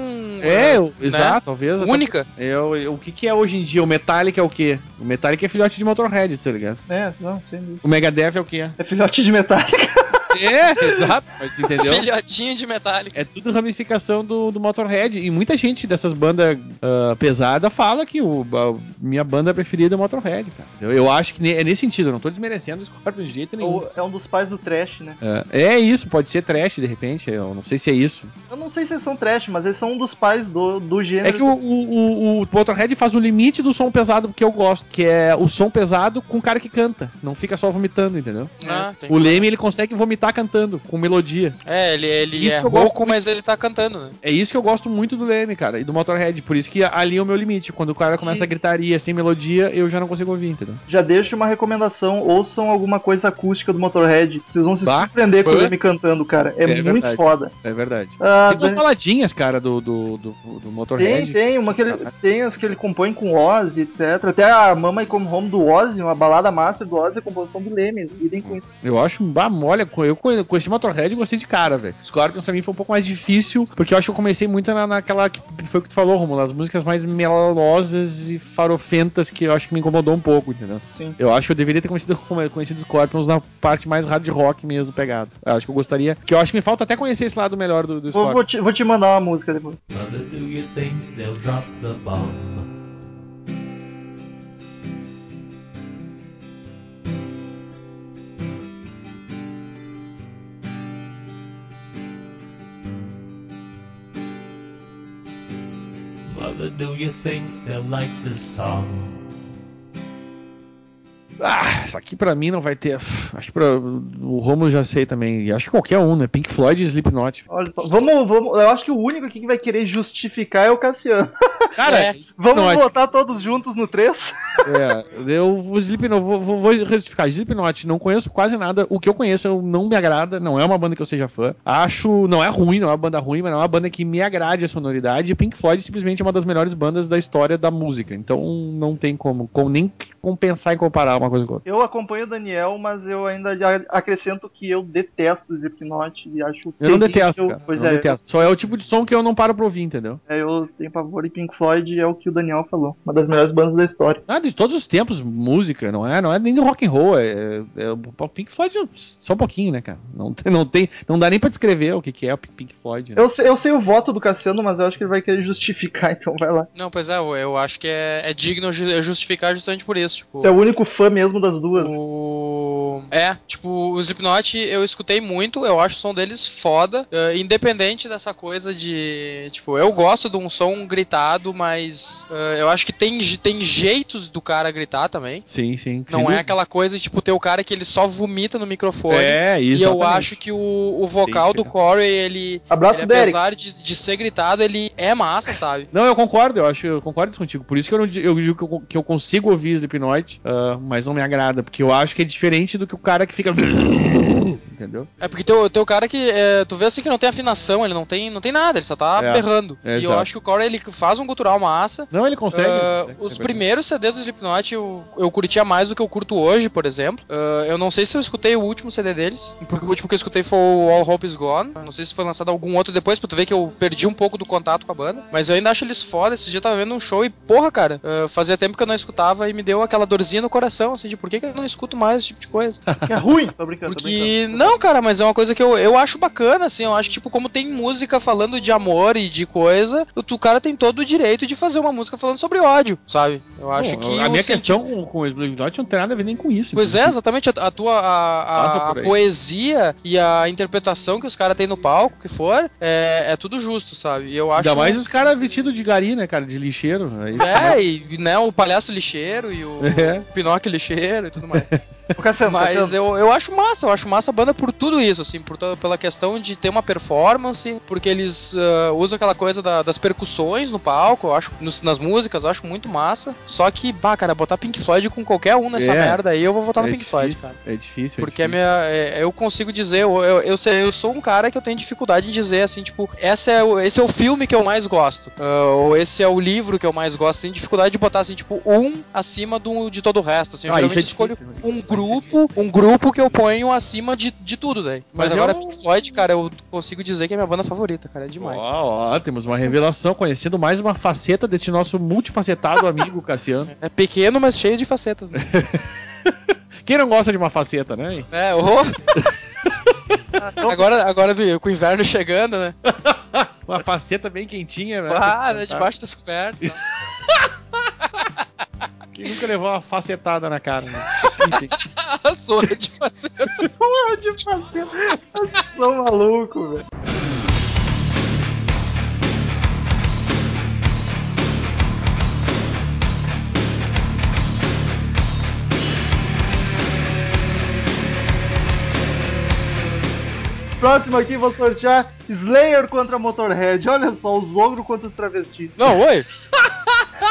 É, eu- exato, talvez. até única. É, o, o que, que é hoje em dia? O Metallica é o quê? O Metallica é filhote de Motorhead, tá ligado? É, não, sem dúvida. O Megadeth é o quê? É filhote de Metallica. É, exato, mas entendeu? Filhotinho de metálica. É tudo ramificação do, do Motorhead. E muita gente dessas bandas ah, pesadas fala que o, a minha banda preferida é o Motorhead, cara. Eu, eu acho que ne- é nesse sentido, eu não tô desmerecendo o Scorpions de jeito nenhum. Ou é um dos pais do trash, né? É, é isso, pode ser trash de repente, eu não sei se é isso. Eu não sei se eles são trash, mas eles são um dos pais do, do gênero. É que o, o, o, o Motorhead faz o limite do som pesado que eu gosto, que é o som pesado com o cara que canta. Não fica só vomitando, entendeu? Ah, tem O Leme ele consegue vomitar cantando, com melodia. É, ele, ele Isso é que eu gosto rouco, mas ele tá cantando, né? É isso que eu gosto muito do Leme, cara, e do Motorhead. Por isso que ali é o meu limite. Quando o cara começa a gritaria sem melodia, eu já não consigo ouvir, entendeu? Já deixo uma recomendação, ouçam alguma coisa acústica do Motorhead. Vocês vão se Bah, surpreender com bah. ele me cantando, cara. É, É muito verdade. foda. É verdade. Ah, tem duas Dan- baladinhas, cara, do, do, do, do tem, Motorhead. tem, uma que ele, tem as que ele compõe com Ozzy, etc. Até a Mama e Come Home do Ozzy, uma balada master do Ozzy, é composição do Leme. Idem com isso. Eu acho, bah, olha, eu conhe- conheci Motorhead e gostei de cara, velho. Scorpions pra mim foi um pouco mais difícil, porque eu acho que eu comecei muito na, naquela que foi o que tu falou, Romulo, as músicas mais melosas e farofentas que eu acho que me incomodou um pouco, entendeu? Sim. Eu acho que eu deveria ter conhecido, conhecido Scorpions na parte mais hard rock mesmo, pegado. Eu acho que eu gostaria, que eu acho que me falta até conhecer esse lado melhor do, do Vou, Scorpions. vou te, vou te mandar uma música depois. Mother, do you think they'll drop the bomb? Do you think they'll like this song? Ah, isso aqui pra mim não vai ter. Acho que pra, o Romulo já sei também. E acho que qualquer um, né? Pink Floyd e Slipknot. Olha só, vamos, vamos. Eu acho que o único aqui que vai querer justificar é o Cassiano. Cara, É. Vamos Slipknot. votar todos juntos no 3? É, eu o Slipknot, vou, vou, vou justificar. Slipknot, não conheço quase nada. O que eu conheço eu não me agrada, não é uma banda que eu seja fã. Acho, não é ruim, não é uma banda ruim, mas não é uma banda que me agrade a sonoridade. E Pink Floyd simplesmente é uma das melhores bandas da história da música. Então não tem como, como nem compensar e comparar uma coisa com outra. Eu acompanho o Daniel, mas eu ainda acrescento que eu detesto o Slipknot e acho Eu não detesto, cara. Pois eu não é, detesto. Só é o tipo de som que eu não paro pra ouvir, entendeu? é, eu tenho pavor e Pink Floyd é o que o Daniel falou. Uma das melhores bandas da história. Ah, de todos os tempos, música, não é, não é nem do rock and roll, é, é o Pink Floyd só um pouquinho, né, cara? Não tem, não tem, não dá nem pra descrever o que, que é o Pink Floyd. Né? Eu sei, eu sei o voto do Cassiano, mas eu acho que ele vai querer justificar, então vai lá. Não, pois é, eu, eu acho que é, é digno ju- justificar justamente por isso. Tipo, É o único fã mesmo das duas. O... É, tipo, o Slipknot eu escutei muito, eu acho o som deles foda, eh, independente dessa coisa de. Tipo, eu gosto de um som gritado, mas eh, eu acho que tem, tem jeitos do cara gritar também. Sim, sim. Não é aquela coisa, tipo, ter o cara que ele só vomita no microfone. É, E isso. eu acho que o, o vocal Tem do Corey, ele, Abraço, ele apesar de, de ser gritado, ele é massa, sabe? Não, eu concordo, eu acho, eu concordo contigo. Por isso que eu, não, eu digo que eu, que eu consigo ouvir Slipknot, ah, mas não me agrada, porque eu acho que é diferente do que o cara que fica. entendeu? É porque teu, teu cara que. é, tu vê assim que não tem afinação, ele não tem, não tem nada, ele só tá É. berrando. É, e eu exato. acho que o Corey ele faz um gutural massa. Não, ele consegue. Ele consegue, os é primeiros CDs do Slipknot eu, eu curtia mais do que eu curto hoje, por exemplo. Ah, eu não sei se eu escutei o último CD deles, porque o último que eu escutei foi o All Hope Is Gone. Eu Não sei se foi lançado algum outro depois, pra tu ver que eu perdi um pouco do contato com a banda. Mas eu ainda acho eles foda. Esse dia eu tava vendo um show e, porra, cara, ah, fazia tempo que eu não escutava e me deu aquela dorzinha no coração, assim, de por que, que eu não escuto mais esse tipo de coisa. Que é ruim. Tô brincando, tô Porque, brincando. não, cara, mas é uma coisa que eu, eu acho bacana, assim. Eu acho que, tipo, como tem música falando de amor e de coisa, o, o cara tem todo o direito de fazer uma música falando sobre ódio, sabe? Eu acho Bom, que. a o minha senti- questão com, com o Slipknot não tem nada a ver nem com isso. Pois é, exatamente. A, a tua a, a- poesia e a interpretação que os caras têm no palco, que for, é, é tudo justo, sabe? E eu acho. Ainda mais os caras vestidos de gari, né, cara? De lixeiro. Aí, É, e né, o palhaço lixeiro e o É. Pinóquio lixeiro e tudo mais. Cassiano, Mas Cassiano, eu, eu acho massa, eu acho massa a banda por tudo isso, assim, por pela questão de ter uma performance, porque eles ah, usam aquela coisa da- das percussões no palco, eu acho, nos- nas músicas, eu acho muito massa. Só que, bah, cara, botar Pink Floyd com qualquer um nessa É. merda aí, eu vou votar no é Pink difícil, Floyd, cara. É difícil. é Porque é difícil. minha, é- eu consigo dizer, eu, eu, eu, sei- eu sou um cara que eu tenho dificuldade em dizer assim, tipo, essa é, o- esse é o filme que eu mais gosto, ah, ou esse é o livro que eu mais gosto. Tenho dificuldade de botar assim, tipo, um acima do, de todo o resto. Assim, eu Ah, geralmente é escolho difícil, né? um é grupo, um grupo que eu ponho acima de, de tudo, daí. Mas, Mas agora eu- Pink Floyd, cara, eu consigo dizer que é minha banda favorita, cara, é demais. Ó, ó, temos uma revelação, conhecendo mais uma faceta desse nosso multifacetado amigo Cassiano. É pequeno, mas cheio de facetas, né? Quem não gosta de uma faceta, né? é, oh. agora, agora com o inverno chegando, né? Uma faceta bem quentinha, né? Ah, pra né, debaixo das cobertas. Quem nunca levou uma facetada na cara, né? Zorra de faceta. porra de fazer. Vocês são malucos, velho. Próximo aqui vou sortear Slayer contra Motorhead. Olha só, os ogros contra os travestis. Não, oi.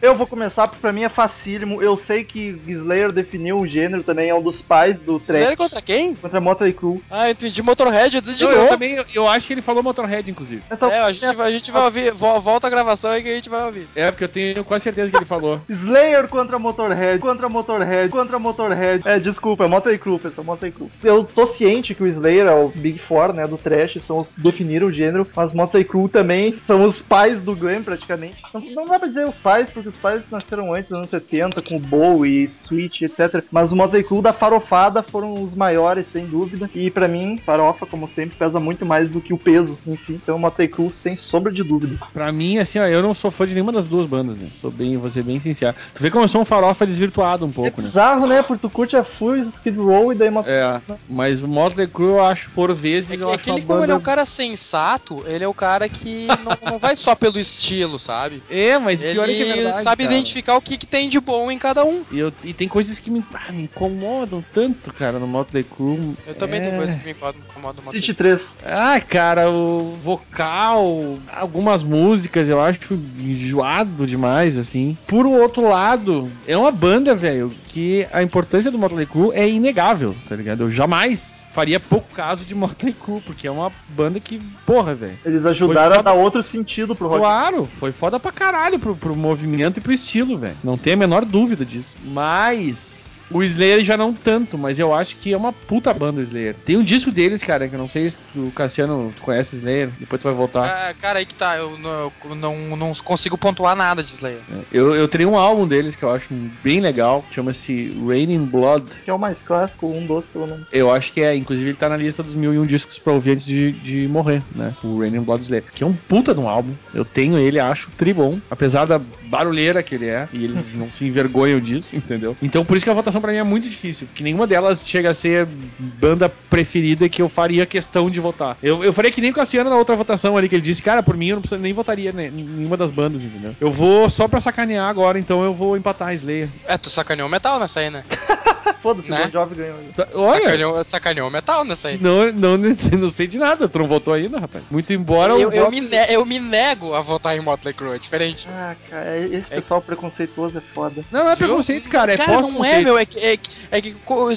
Eu vou começar porque pra mim é facílimo. Eu sei que Slayer definiu o gênero também, é um dos pais do trash Sério contra quem? contra Motley Crue. Ah, entendi. Motorhead, eu disse de Não, eu novo. também, eu- eu acho que ele falou Motorhead, inclusive. Então, É, a gente, vai- a gente vai ouvir. vo- Volta a gravação aí que a gente vai ouvir. É, porque eu tenho quase certeza que ele falou. Slayer contra Motorhead, contra Motorhead, contra Motorhead. É, desculpa, é Motley Crue, pessoal, Motley Crue. Eu tô ciente que o Slayer é o Big Four, né, do trash, são os definiram o gênero, mas Motley Crue também são os pais do glam praticamente. Não, não dá pra dizer os pais, porque os pais nasceram antes, nos anos 70, com Bowie, Sweet, etc. Mas o Motley Crue da farofada foram os maiores, sem dúvida. E pra mim, farofa, como sempre, pesa muito mais do que o peso em si. Então, Motley Crue, sem sombra de dúvida. Pra mim, assim, ó, eu não sou fã de nenhuma das duas bandas, né? Sou bem, vou ser bem sincero. Tu vê como eu sou um farofa desvirtuado um É pouco, né? bizarro, né? Porque tu curte a Full, Skid Row e daí uma É, mas o Motley Crue eu acho, por vezes, É que, eu é acho que uma ele, como ele é um banda... cara sensato, ele é o cara que não, não vai só pelo estilo, sabe? É, mas Ele pior é que é verdade, sabe cara. identificar o que, que tem de bom em cada um. E, eu- e tem coisas que me, ah, me incomodam tanto, cara, no Motley Crue. Eu também é... tenho coisas que me incomodam. incomodam uma City 3. Ah, cara, o vocal, algumas músicas eu acho enjoado demais, assim. Por outro lado, é uma banda, velho, que a importância do Motley Crue é inegável, tá ligado? Eu jamais faria pouco caso de Motley Crue, porque é uma banda que, porra, velho. Eles ajudaram Foi a dar outro sentido pro rock. Claro, foi foda pra caralho pro, pro movimento e pro estilo, velho. Não tem a menor dúvida disso. Mas. O Slayer já não tanto, mas eu acho que é uma puta banda o Slayer. Tem um disco deles, cara, que eu não sei se o Cassiano tu conhece Slayer, depois tu vai voltar. Ah, cara, aí que tá, eu não, eu não, não consigo pontuar nada de Slayer. Eu, eu tenho um álbum deles que eu acho bem legal, chama-se Raining Blood. Que é o mais clássico, um dos pelo menos. Eu acho que é, inclusive ele tá na lista dos mil e um discos pra ouvir antes de, de morrer, né? O Raining Blood Slayer, que é um puta de um álbum. Eu tenho ele, acho tribom, apesar da barulheira que ele é, e eles não se envergonham disso, entendeu? Então por isso que a votação pra mim é muito difícil, porque nenhuma delas chega a ser banda preferida que eu faria questão de votar. Eu, eu faria que nem o Cassiano na outra votação ali, que ele disse, cara, por mim eu não preciso, nem votaria né, em nenhuma das bandas, entendeu? Eu vou só pra sacanear agora, então eu vou empatar a Slayer. É, tu sacaneou o metal nessa aí, né? Foda-se, Né? o Bon Jovi ganhou. Tá- Olha, Sacaneou, sacaneou metal nessa aí. não, não, não sei de nada, tu não votou ainda, rapaz. Muito embora Eu, o eu voto- me ne- eu me nego a votar em Motley Crue, é diferente. Ah, cara, esse pessoal preconceituoso é foda. Não, não é Viu? preconceito, cara, é Cara, não é, meu, é que, é, que- é que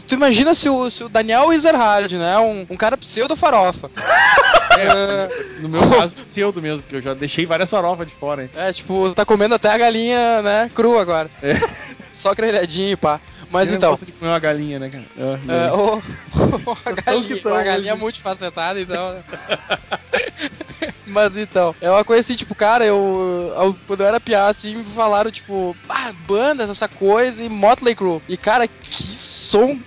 tu imagina se o, se o Daniel Ezerhard, né, um, um cara pseudo-farofa. é, No meu caso, pseudo mesmo, porque eu já deixei várias farofas de fora, hein. é, tipo, tá comendo até a galinha, né, crua agora. É. Só grelhadinho e pá. Mas não então, gosta de comer uma galinha, né, cara? Ah, é, a galinha, que tão a galinha hoje. multifacetada, então. né? Mas então, é uma coisa assim, tipo, cara, eu, eu- quando eu era piá, assim, me falaram, tipo, ah, bandas, essa coisa, e Motley Crue. E, cara, que som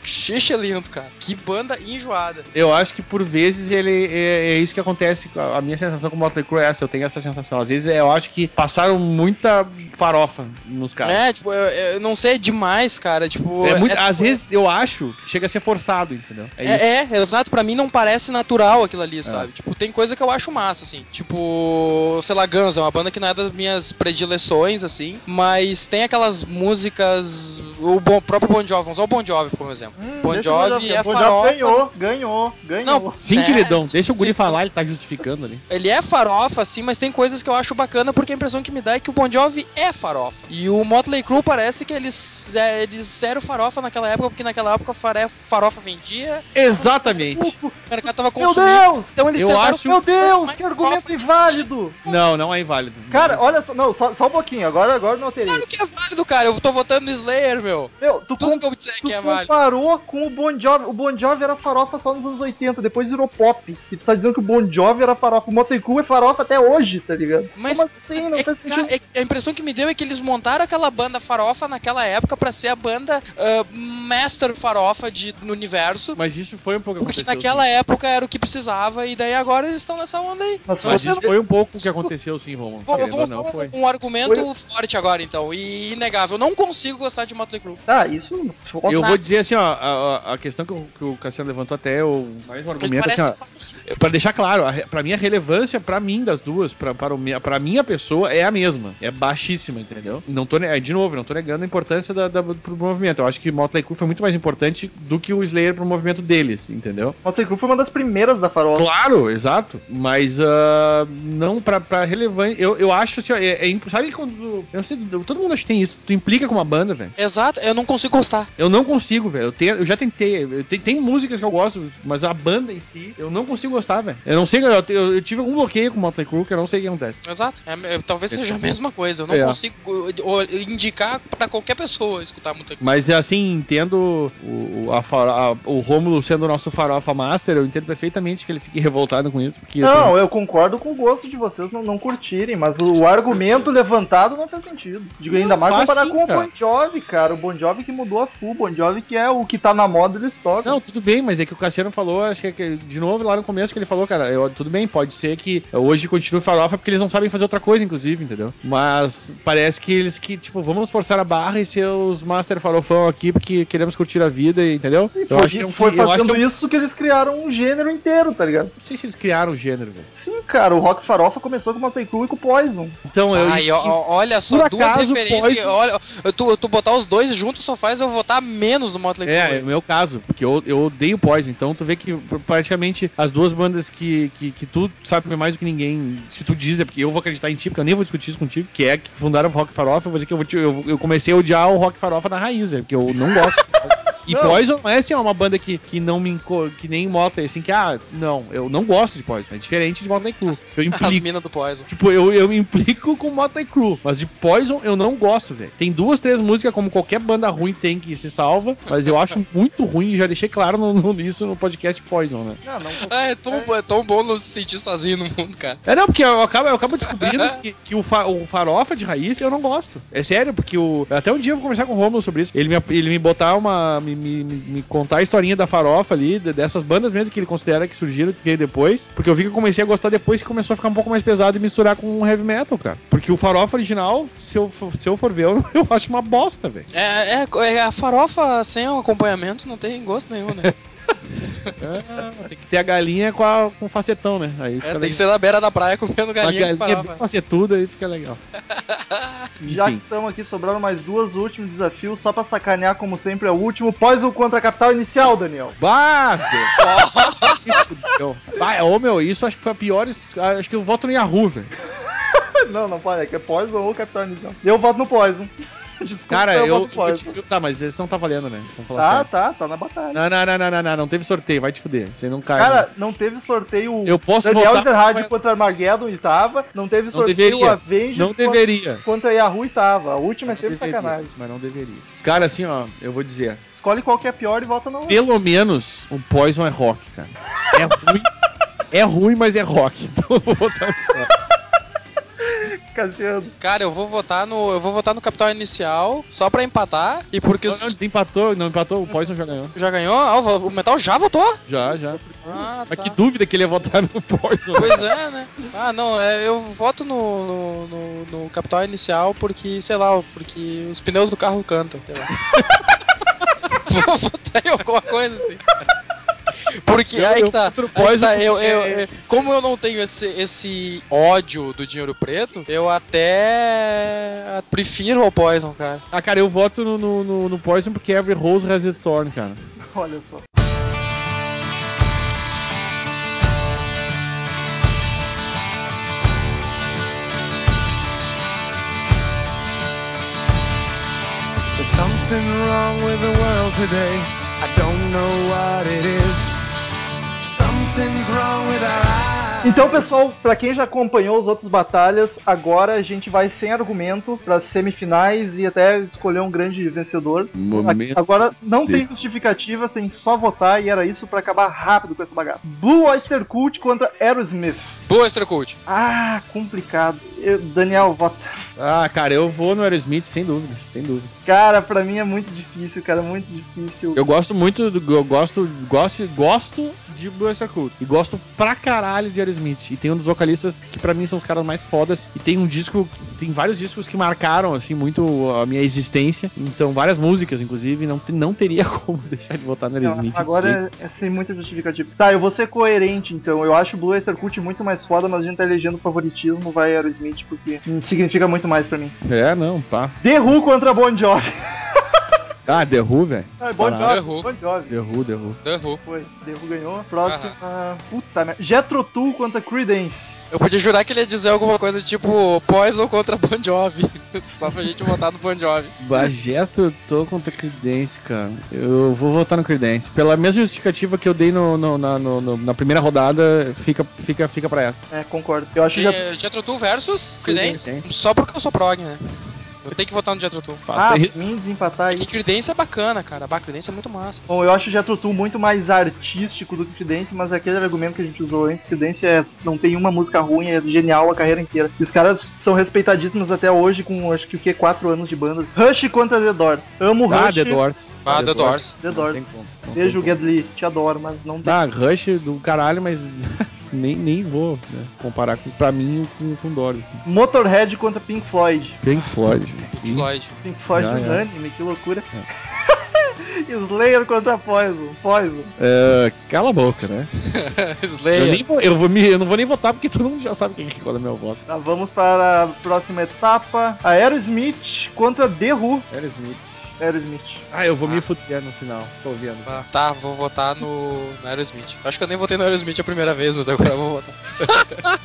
lindo, cara. Que banda enjoada. Eu acho que por vezes ele é, é isso que acontece. A minha sensação com o Motley Crue é essa, eu tenho essa sensação. Às vezes é, eu acho que passaram muita farofa nos caras. É, tipo, eu, eu não sei, é demais, cara. Tipo, É muito- é- às vezes eu acho que chega a ser forçado, entendeu? É. É, é, exato, pra mim não parece natural aquilo ali, sabe? Tipo, tem coisa que eu acho massa, assim. Tipo, sei lá, Guns é uma banda que não é das minhas predileções, assim, mas tem aquelas músicas. O bon- próprio Bon Jovi, vamos usar o Bon Jovi como exemplo. Hum, Bon Jovi é Bon Jovi farofa. Ganhou, ganhou, ganhou. Não, Sim, É, queridão, sim, deixa o guri sim. falar, ele tá justificando ali. Ele é farofa, assim, mas tem coisas que eu acho bacana porque a impressão que me dá é que o Bon Jovi é farofa. E o Motley Crue parece que eles, é, eles eram farofa naquela época, porque naquela época fare- farofa vendia, Exatamente. o mercado tava Meu consumindo. Deus! Então eles Eu tentaram acho- Meu Deus, que argumento inválido! Não, não é inválido. Cara, olha só, não, só, só um pouquinho, agora, agora não alterei. Claro que é válido, cara. Eu tô votando no Slayer, meu. Meu, tu, Tudo com, que eu disser que é válido. comparou com o Bon Jovi. O Bon Jovi era farofa só nos anos 80, depois virou pop. E tu tá dizendo que o Bon Jovi era farofa. O Motley Crue é farofa até hoje, tá ligado? Mas assim? Não é- faz sentido. é- a impressão que me deu é que eles montaram aquela banda farofa naquela época pra ser a banda ah, master farofa de, no universo. Mas isso foi um pouco que Porque naquela sim. época era o que precisava, e daí agora eles estão nessa onda aí. Mas Mas isso foi um pouco o que aconteceu, sim, Romulo. Bom, usar não, um, foi. um argumento forte agora, então, e inegável. Eu não consigo gostar de Motley Crue. Ah, isso. Eu vou dizer assim, ó, a, questão que o, que o Cassiano levantou até, o, mais um Mas argumento, assim, ó, Pra deixar claro, a re- pra mim a relevância pra mim das duas, pra, para o, minha- pessoa, é a mesma. É baixíssima, entendeu? Não tô, é, de novo, não tô negando a importância da, da, pro movimento. Eu acho que Motley Crue foi muito mais importante do que o Slayer pro movimento deles, entendeu? Motley Crue foi uma das primeiras da farofa. Claro, exato. Mas ah, não pra, pra relevância. Eu, eu acho assim, ó, é, é imp- sabe quando. Eu não sei, todo mundo acha que tem isso. Tu implica com uma banda, velho. Exato, eu não consigo gostar. Eu não consigo, velho. Eu, tenho- eu já tentei. Eu te- tem músicas que eu gosto, mas a banda em si, eu não consigo gostar, velho. Eu não sei. Eu, eu- eu tive algum bloqueio com o Motley Crue que eu não sei o que acontece. Exato. É- é- talvez seja a mesma coisa. Eu não É. consigo indicar pra qualquer pessoa escutar Motley Crue. Mas assim, entendo o, o, a, faro- a- o Rômulo sendo o nosso farofa master, eu entendo perfeitamente que ele fique revoltado com isso. Porque Não, eu concordo com o gosto de vocês não, não curtirem, mas o argumento levantado não faz sentido. Digo, ainda mais comparar sim, com o cara. Bon Jovi, cara. O Bon Jovi que mudou a full, o Bon Jovi que é o que tá na moda eles tocam. Não, tudo bem, mas é que o Cassiano falou, acho que, é que de novo lá no começo que ele falou, cara, eu- tudo bem, pode ser que hoje continue farofa porque eles não sabem fazer outra coisa, inclusive, entendeu? Mas parece que eles que, tipo, vamos forçar a barra e ser os Master Farofão aqui porque queremos curtir a vida, entendeu? E Eu foi, acho que é um- foi eu acho fazendo que é um- isso que eles criaram um gênero inteiro, tá ligado? Não sei se eles criaram o gênero, velho. Sim, cara, o Rock Farofa começou com o Motley Crue e com o Poison. Então, eu. Ai, ó, olha só, duas acaso, referências. pode- Olha, eu tu, tu botar os dois juntos só faz eu votar menos no Motley Crue. É, meu caso, porque eu, eu odeio Poison, então tu vê que pr- praticamente as duas bandas que, que, que tu sabe mais do que ninguém, se tu diz, é porque eu vou acreditar em ti, porque eu nem vou discutir isso contigo, que é que fundaram o Rock Farofa, eu vou dizer que eu, vou te- eu, eu comecei a odiar o Rock Farofa na raiz, velho, porque eu não gosto. E Não. Poison não é assim, ó, uma banda que, que não me que nem Motley, assim, que, ah, não, eu não gosto de Poison, é diferente de Motley Crue. Eu As implico. minas do Poison. Tipo, eu, eu me implico com Motley Crue, mas de Poison eu não gosto, velho. Tem duas, três músicas como qualquer banda ruim tem que se salva, mas eu acho muito ruim e já deixei claro no, no, isso no podcast Poison, né? Não, não. Ah, é tão, é tão bom não se sentir sozinho no mundo, cara. É não, porque eu acabo, eu acabo descobrindo que, que o, fa- o farofa de raiz eu não gosto. É sério, porque o. Até um dia eu vou conversar com o Romulo sobre isso. Ele me, ele me botar uma. Me, me, me- me contar a historinha da farofa ali, de- dessas bandas mesmo que ele considera que surgiram que veio depois. Porque eu vi que eu comecei a gostar depois que começou a ficar um pouco mais pesado e misturar com o heavy metal, cara. Porque o farofa original, se eu, for- se eu for ver, eu, eu acho uma bosta, velho. É, é, é a farofa sem o acompanhamento não tem gosto nenhum, né? É, tem que ter a galinha com, a, com o facetão, né? Aí É, tem legal. que ser na beira da praia comendo Uma galinha. galinha com farofa. bem facetuda aí fica legal. Já que estamos aqui, sobraram mais duas últimos desafios, só pra sacanear, como sempre, é o último. Pós o contra a capital inicial, Daniel. Bah. Bah, ô meu, isso acho que foi a pior. Acho que eu voto no Yahoo, velho. não, não pode, é que é pós ou capital inicial. Eu voto no pós. Desculpa, Cara, eu. pós. eu te- tá, mas esse não tá valendo, né? Vamos falar Tá, sério. tá, tá na batalha. Não, não, não, não, não, não, não teve sorteio, vai te fuder. Você não cai. Cara, não teve sorteio Eu posso Daniel votar- Ezerhard contra Armageddon e tava. Não teve Não sorteio deveria. Avengers não contra- deveria. contra Yahoo e tava. A última é Não sempre deveria, sacanagem. Mas não deveria. Cara, assim, ó, eu vou dizer. Escolhe qual que é pior e volta no. Pelo menos o Poison é rock, cara. É ruim. é ruim, mas é rock. Então eu vou botar Poison. Cassiano. Cara, eu vou votar no. Eu vou votar no Capital Inicial só pra empatar. E porque Não, os. não, desempatou, não empatou, o Poison já ganhou. Já ganhou? Ah, o Metal já votou? Já, já. Ah, Mas tá. que dúvida que ele ia votar no Poison. Pois é, né? Ah, não, é, eu voto no, no, no, no Capital Inicial porque, sei lá, porque os pneus do carro cantam, sei lá. Vou votar em alguma coisa assim. Porque Eu- aí que tá, aí tá, eu, eu- eu- como eu não tenho esse, esse ódio do dinheiro preto, eu até prefiro o Poison, cara. Ah, cara, eu voto no, no, no, no Poison porque Every Rose has its thorn, cara. Olha só. There's something wrong with the world today. I don't know what it is. Something's wrong with our eyes. Então, pessoal, pra quem já acompanhou os outros batalhas, agora a gente vai sem argumento pras semifinais e até escolher um grande vencedor. Momento Agora não tem desse. justificativa, tem só votar e era isso pra acabar rápido com essa bagaça. Blue Oyster Cult contra Aerosmith. Boa, Extra Cult. Ah, complicado. Eu- Daniel, vota. Ah, cara, eu vou no Aerosmith, sem dúvida, sem dúvida. Cara, pra mim é muito difícil, cara, muito difícil. Eu gosto muito, do, eu gosto, gosto, gosto de Blue Oyster Cult. E gosto pra caralho de Aerosmith. E tem um dos vocalistas que pra mim são os caras mais fodas. E tem um disco, tem vários discos que marcaram, assim, muito a minha existência. Então, várias músicas, inclusive. Não, não teria como deixar de votar no Não, Aerosmith. agora é, é sem muita justificativa. Tá, eu vou ser coerente então. Eu acho o Blue Oyster Cult muito mais foda, mas a gente tá elegendo favoritismo, vai Aerosmith, porque significa muito mais pra mim. É, não, pá. The Who contra Bon Jovi. Ah, The Who, velho. Ah, bon. Jovi, The Who. Bon Jovi. The Who, The Who. The Who. Foi, The Who ganhou. Próxima. Puta merda. Jetro Tull contra Creedence. Eu podia jurar que ele ia dizer alguma coisa tipo Poison contra Bon Jovi. Só pra gente votar no Bon Jovi. Bajeto, tô contra Creedence, cara. Eu vou votar no Creedence. Pela mesma justificativa que eu dei no, no- na, no- na primeira rodada, fica, fica, fica pra essa. É, concordo. Eu acho que já. Tull versus. Creedence. Só porque eu sou prog, né? Eu tenho que votar no Jethro Tull. Faça Ah, isso. vim desempatar aí. Que Creedence é bacana, cara. Bah, Creedence é muito massa. Bom, eu acho o Jethro Tull muito mais artístico do que Creedence, mas aquele argumento que a gente usou antes, Creedence é, não tem uma música ruim, é genial a carreira inteira. E os caras são respeitadíssimos até hoje, com acho que o que, 4 anos de banda. Rush contra The Doors. Amo Ah, Rush. The Doors. Ah, The Doors. The Não Doors. tem como. Não Beijo. Gedli, te adoro, mas não tem. Ah, Rush do caralho, mas nem, nem vou né, comparar com, pra mim com, com Doors. Motorhead contra Pink Floyd. Pink Floyd. Pink Floyd. Pink Floyd Já, já. unânime, que loucura. Slayer contra Poison. Poison. É, cala a boca, né? Eu, Slayer. nem vou, eu, vou me, eu não vou nem votar porque todo mundo já sabe quem que é o meu voto. Tá, vamos para a próxima etapa. Aerosmith contra The Who. Aerosmith. Aerosmith. Ah, eu vou me fuder no final. Tô vendo. Ah, Tá, vou votar no, no Aerosmith. Acho que eu nem votei no Aerosmith a primeira vez, mas agora eu vou votar.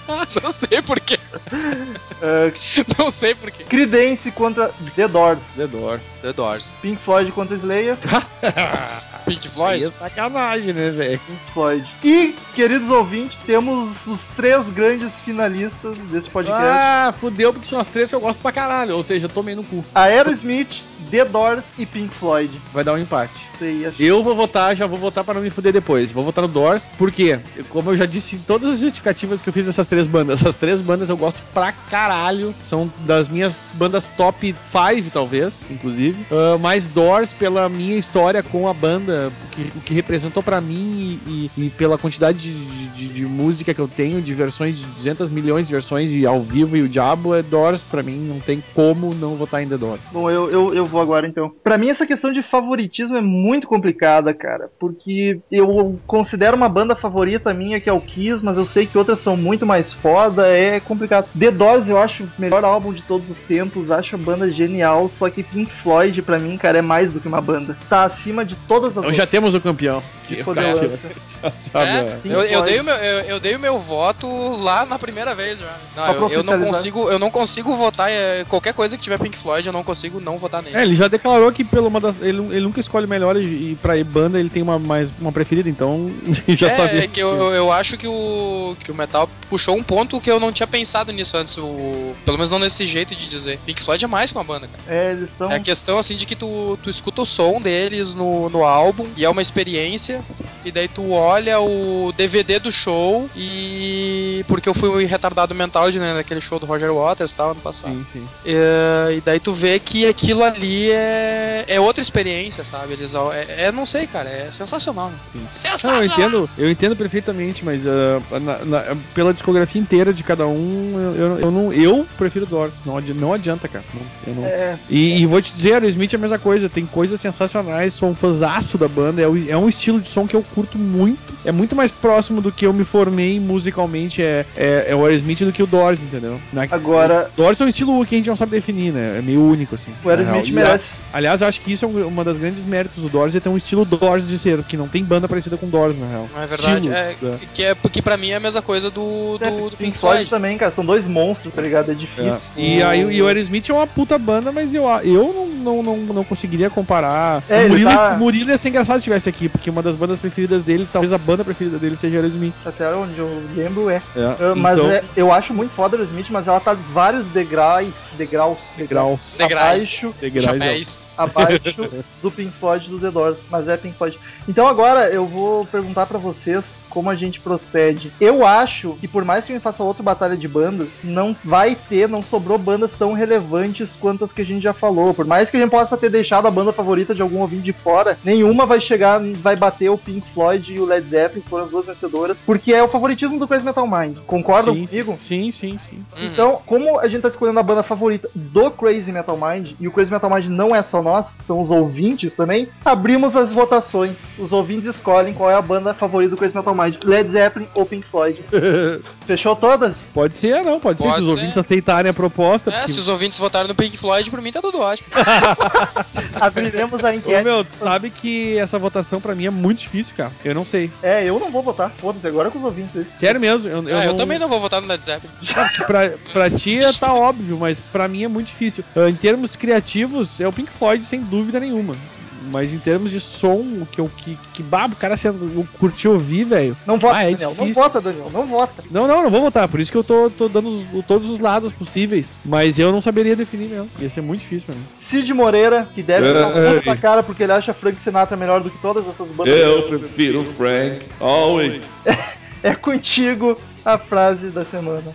Não sei porquê. Uh, Não sei porquê. Creedence contra The Doors. The Doors. The Doors. Pink Floyd contra Slayer. Pink Aí Floyd? é sacanagem, né, velho? Pink Floyd. E, queridos ouvintes, temos os três grandes finalistas desse podcast. Ah, fudeu porque são as três que eu gosto pra caralho. Ou seja, eu tomei no cu. Aerosmith, The Doors e Pink Floyd. Vai dar um empate. Sei, acho Eu vou votar, já vou votar pra não me fuder depois. Vou votar no Doors, porque, como eu já disse em todas as justificativas que eu fiz dessas três bandas, essas três bandas eu gosto pra caralho. São das minhas bandas top 5, talvez, inclusive. Ah, mais Doors pela minha história com a banda, que, o que representou pra mim e, e- e pela quantidade de, de- de música que eu tenho, de versões, de 200 milhões de versões e ao vivo e o diabo é Doors pra mim. Não tem como não votar em The Doors. Bom, eu, eu, eu vou agora então. Pra mim, essa questão de favoritismo é muito complicada, cara. Porque eu considero uma banda favorita minha que é o Kiss, mas eu sei que outras são muito mais foda. É complicado. The Doors eu acho o melhor álbum de todos os tempos. Acho a banda genial. Só que Pink Floyd, pra mim, cara, é mais do que uma banda. Tá acima de todas as Então já temos o campeão. Que. Cássio já sabe, É, é. Pink eu, eu dei o meu, eu, eu dei o meu voto lá na primeira vez já. Não, eu, eu não consigo, eu não consigo votar é, qualquer coisa que tiver Pink Floyd, eu não consigo não votar nele. É, ele já declarou que pelo uma das, ele, ele nunca escolhe o melhor e, e pra banda ele tem uma mais uma preferida, então já é, sabia. é que eu, eu- eu acho que o, que o Metal puxou um ponto que eu não tinha pensado nisso antes, o, pelo menos não nesse jeito de dizer. Pink Floyd é mais que uma banda, cara. É, eles estão. É a questão assim de que tu, tu escuta o som deles no, no álbum e é uma experiência, e daí tu olha o DVD do show e. Porque eu fui retardado mental de, né, naquele show do Roger Waters e tal, ano passado. Sim, sim. É, e daí tu vê que aquilo ali é, é outra experiência, sabe? Eles, é, é, não sei, cara, é sensacional. Não, Sensacional! eu entendo, eu entendo perfeitamente, mas ah, na- na- pela discografia inteira de cada um, eu, eu, eu não, eu prefiro Doors. Não, adi- não adianta, cara. Não, eu não- É, E, e vou te dizer, o Smith é a mesma coisa, tem coisas sensacionais, sou um fãzaço da banda, é, é um estilo de som que eu curto muito, é muito mais próximo do que eu me formei musicalmente, é, é, é o Aerosmith do que o Doors, entendeu? Na, Agora- O Doors é um estilo que a gente não sabe definir, né? É meio único, assim. o Aerosmith merece. Aliás, eu acho que isso é um- uma das grandes méritos do Doors, é ter um estilo Doors de ser, que não tem banda parecida com Doors, na real. Não é verdade? Estilo É, da- que, é, porque pra mim é a mesma coisa do, do, É, do Pink Floyd. também, cara. São dois monstros, tá ligado? É É. difícil. E aí e o Aerosmith é uma puta banda, mas eu, eu não, não, não, não conseguiria comparar. É, o, Murilo, tá- o Murilo ia ser engraçado se estivesse aqui, porque uma das bandas preferidas dele, talvez a banda preferida dele seja Aerosmith. Até onde eu lembro é. É. Uh, Mas então, é, eu acho muito foda o Smith, mas ela tá vários degraus, degraus, Degraus. Degraus. abaixo, Degraus é- abaixo do Pink Floyd do The Doors, mas é Pink Floyd. Então agora eu vou perguntar pra vocês como a gente procede. Eu acho que por mais que a gente faça outra batalha de bandas, não vai ter, não sobrou bandas tão relevantes quanto as que a gente já falou. Por mais que a gente possa ter deixado a banda favorita de algum ouvinte de fora, nenhuma vai chegar, vai bater o Pink Floyd e o Led Zeppelin, que foram as duas vencedoras, porque é o favoritismo do Crazy Metal Mind. Concordam sim, comigo? Sim, sim, sim. Uhum. Então, como a gente tá escolhendo a banda favorita do Crazy Metal Mind, e o Crazy Metal Mind não é só nós, são os ouvintes também, abrimos as votações. Os ouvintes escolhem qual é a banda favorita do Crazy Metal Mind, Led Zeppelin ou Pink Floyd. Fechou todas? Pode ser, não, pode, ser. Pode Se os ser. ouvintes aceitarem a proposta. É, porque- se os ouvintes votaram no Pink Floyd, por mim tá tudo ótimo. Abriremos a Ô, enquete. meu, tu sabe que essa votação pra mim é muito difícil, cara. Eu não sei. É, eu não vou votar. Foda-se, agora é com os ouvintes. Sério mesmo, eu, eu Ah, eu não- também não vou votar no Led Zeppelin. pra, pra ti tá óbvio, mas pra mim é muito difícil. Ah, Em termos criativos, é o Pink Floyd, sem dúvida nenhuma. Mas em termos de som, o que eu que, que babo, o cara sendo, curtiu ouvir, velho. Não vota, Ah, é Daniel. Não difícil. vota, Daniel. Não vota. Não, não, não vou votar, por isso que eu tô, tô dando os- todos os lados possíveis. Mas eu não saberia definir mesmo. Ia ser muito difícil pra mim. Cid Moreira, que deve é. muito na cara porque ele acha Frank Sinatra melhor do que todas essas bandas. Eu prefiro Frank, always. É contigo a frase da semana.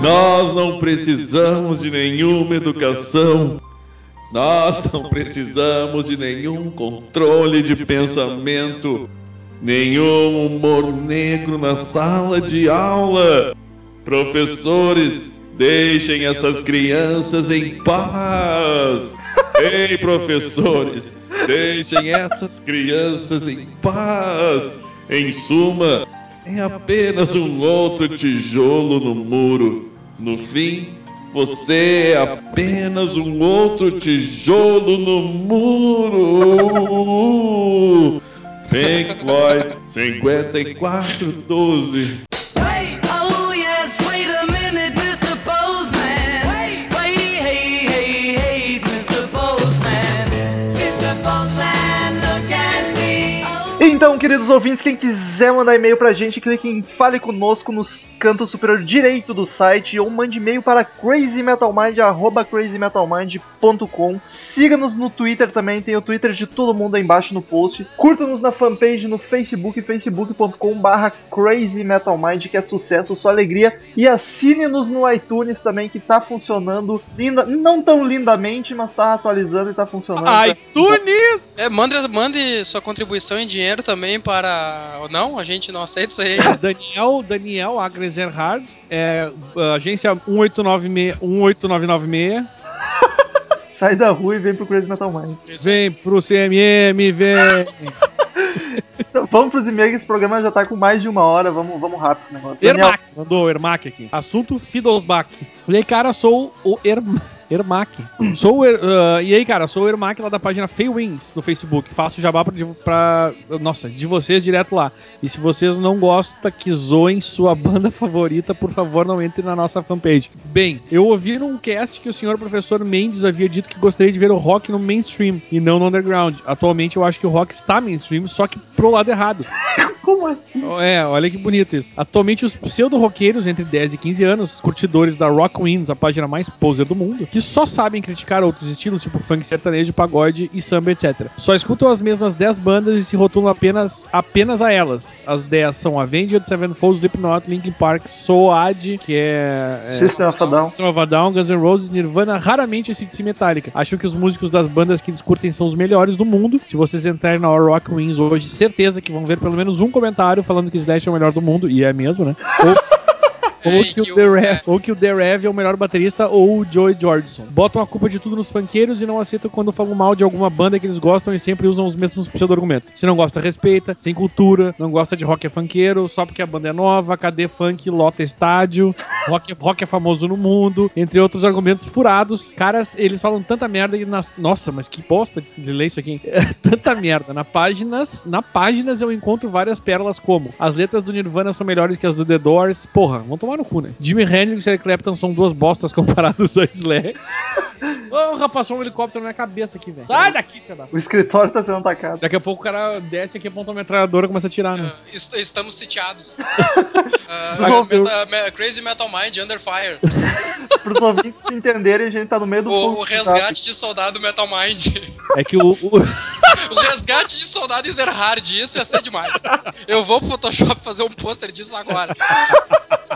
Nós não precisamos de nenhuma educação. Nós não precisamos de nenhum controle de pensamento. Nenhum humor negro na sala de aula. Professores, deixem essas crianças em paz. Ei, professores, deixem essas crianças em paz. Em suma, é apenas um outro tijolo no muro. No fim, você é apenas um outro tijolo no muro. Pink Floyd 5412. Queridos ouvintes, quem quiser mandar e-mail pra gente, clique em Fale Conosco no canto superior direito do site ou mande e-mail para crazymetalmind, arroba crazymetalmind.com. Siga-nos no Twitter também, tem o Twitter de todo mundo aí embaixo no post. Curta-nos na fanpage no Facebook, facebook.com barra crazymetalmind, que é sucesso, só alegria. E assine-nos no iTunes também, que tá funcionando, linda, não tão lindamente, mas tá atualizando e tá funcionando. iTunes! É, mande, mande sua contribuição em dinheiro também alguém para. Não, a gente não aceita isso aí. Daniel, Daniel Agnes Erhard, é, agência 18996, 18996. Sai da rua e vem pro Crazy Metal Mind. Vem pro CMM, vem. Então, vamos pros e-mails, esse programa já tá com mais de uma hora, vamos, vamos rápido. Daniel, Ermac, mandou o Ermac aqui. Assunto Fidelsbach. E aí, cara, sou o Erm... Ermac. Sou Er- ah, e aí, cara, sou o Ermac lá da página Feywins no Facebook. Faço jabá pra, pra. Nossa, de vocês direto lá. E se vocês não gostam que zoem sua banda favorita, por favor, não entre na nossa fanpage. Bem, eu ouvi num cast que o senhor professor Mendes havia dito que gostaria de ver o rock no mainstream e não no underground. Atualmente eu acho que o rock está mainstream, só que pro lado errado. Como assim? É, olha que bonito isso. Atualmente, os pseudo-roqueiros entre 10 e 15 anos, curtidores da Rock Wins, a página mais poser do mundo, que só sabem criticar outros estilos, tipo funk sertanejo, pagode e samba, etc. Só escutam as mesmas 10 bandas e se rotulam apenas, apenas a elas. As 10 são Avenged Sevenfold, Slipknot, Linkin Park, Soad, que é... é System of a Down. System of a Down, Guns N' Roses, Nirvana, raramente esse de Metallica. Acho que os músicos das bandas que eles curtem são os melhores do mundo. Se vocês entrarem na Rock Wins hoje, certeza que vão ver pelo menos um comentário falando que Slash é o melhor do mundo, e é mesmo, né? Ou, ou É, que, o The Rev, é. ou que o The Rev é o melhor baterista, ou o Joey Jordison. Botam a culpa de tudo nos funkeiros e não aceitam quando falam mal de alguma banda que eles gostam e sempre usam os mesmos pseudo-argumentos. Se não gosta, respeita, sem cultura, não gosta de rock é funkeiro, só porque a banda é nova, cadê funk, lota estádio, rock, é- rock é famoso no mundo, entre outros argumentos furados. Caras, eles falam tanta merda e nas... Nossa, mas que bosta de, de ler isso aqui. tanta merda. Na páginas, na páginas eu encontro várias pérolas como as letras do Nirvana são melhores que as do The Doors. Porra, vão tomar no cu, né? Jimi Hendrix e Eric Clapton são duas bostas comparados a Slash. Ô, rapaz, passou um helicóptero na minha cabeça aqui, velho. Sai daqui, cara. O escritório tá sendo atacado. Daqui a pouco o cara desce aqui, aponta a metralhadora e começa a atirar, né? Ah, est- estamos sitiados. Uh, eu- meta- me- Crazy Metal Mind Under Fire. Pros ouvintes entenderem, a gente tá no meio do O, fogo o de resgate de soldado Metal Mind. É que o, o- O resgate de soldado Ezerhard, isso ia ser demais. Eu vou pro Photoshop fazer um pôster disso agora.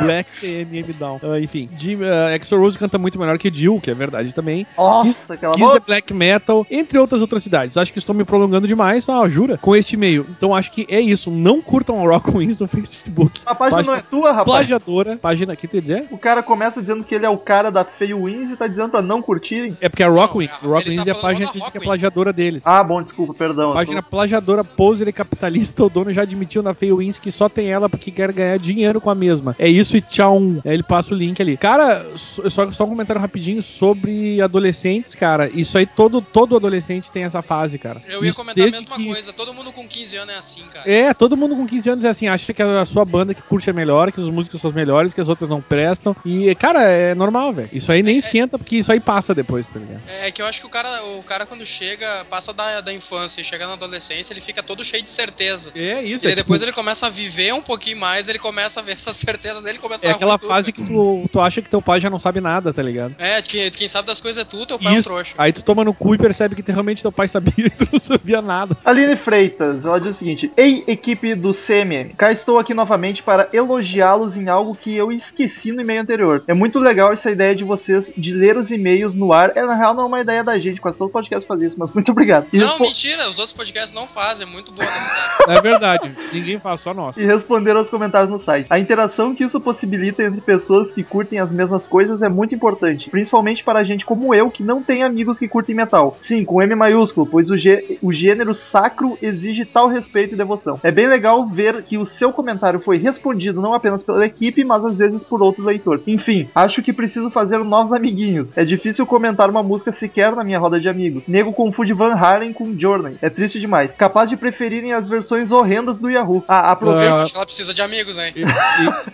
Black CMM Down. Ah, enfim, Jim, uh, Axl Rose canta muito melhor que Jill, que é verdade também. Nossa, Kiss, aquela Kiss the. Black Metal, entre outras atrocidades. Acho que estou me prolongando demais, ah, jura? Com este e-mail. Então acho que é isso. Não curtam o Rock Wins no Facebook. A página não é tua, rapaz. Plagiadora. Página, que tu ia dizer? O cara começa dizendo que ele é o cara da Feio Wins e tá dizendo pra não curtirem. É porque é Rock Wins. é- Rock Wins tá é a página que diz que é Wins. plagiadora deles. Ah, bom, desculpa, perdão. Página tô- plagiadora, poser e capitalista, o dono já admitiu na Feywins que só tem ela porque quer ganhar dinheiro com a mesma. É isso e tchau. Ele passa o link ali. Cara, só, só um comentário rapidinho sobre adolescentes, cara. Isso aí, todo, todo adolescente tem essa fase, cara. Eu ia Isso comentar a mesma que- coisa. Todo mundo com 15 anos é assim, cara. É, todo mundo com 15 anos é assim, acha que a sua banda que curte é melhor, que os músicos são os melhores, que as outras não prestam. E, cara, é normal, velho. Isso aí nem É, é- esquenta, porque isso aí passa depois, tá ligado? É que eu acho que o cara, o cara quando chega, passa da, da infância e chega na adolescência, ele fica todo cheio de certeza. É isso. E aí depois ele começa a viver um pouquinho mais, ele começa a ver essa certeza dele começa É a aquela ruir tudo. fase que tu, tu acha que teu pai já não sabe nada, tá ligado? É, de quem, sabe das coisas é tu, teu pai é um Isso. trouxa. Aí tu toma no cu e percebe que realmente teu pai sabia e tu não sabia nada. Aline Freitas, ela diz o seguinte: Ei, equipe do CMM, cá estou aqui novamente para elogiá-los em algo que eu esqueci no e-mail anterior. É muito legal essa ideia de vocês de ler os e-mails no ar. É, na real, não é uma ideia da gente, quase todo podcast faz isso, mas muito obrigado. E, Não, respo- mentira, os outros podcasts não fazem, é muito boa nessa ideia. É verdade. Ninguém faz, só nós. e responder aos comentários no site. A interação que isso possibilita entre pessoas que curtem as mesmas coisas é muito importante, principalmente para gente como eu que não tem amigos que curtem metal. Sim, com M maiúsculo, pois o, gê- o gênero sacro exige tal respeito e devoção. É bem legal ver que o seu comentário foi respondido não apenas pela equipe, mas às vezes por outro leitor. Enfim, acho que preciso fazer novos amiguinhos. É difícil comentar uma música sequer na minha roda de amigos. Nego confunde Van Halen com Journey. É triste demais. Capaz de preferirem as versões horrendas do Yahoo. Ah, aproveita. Que ela precisa de amigos, né? E-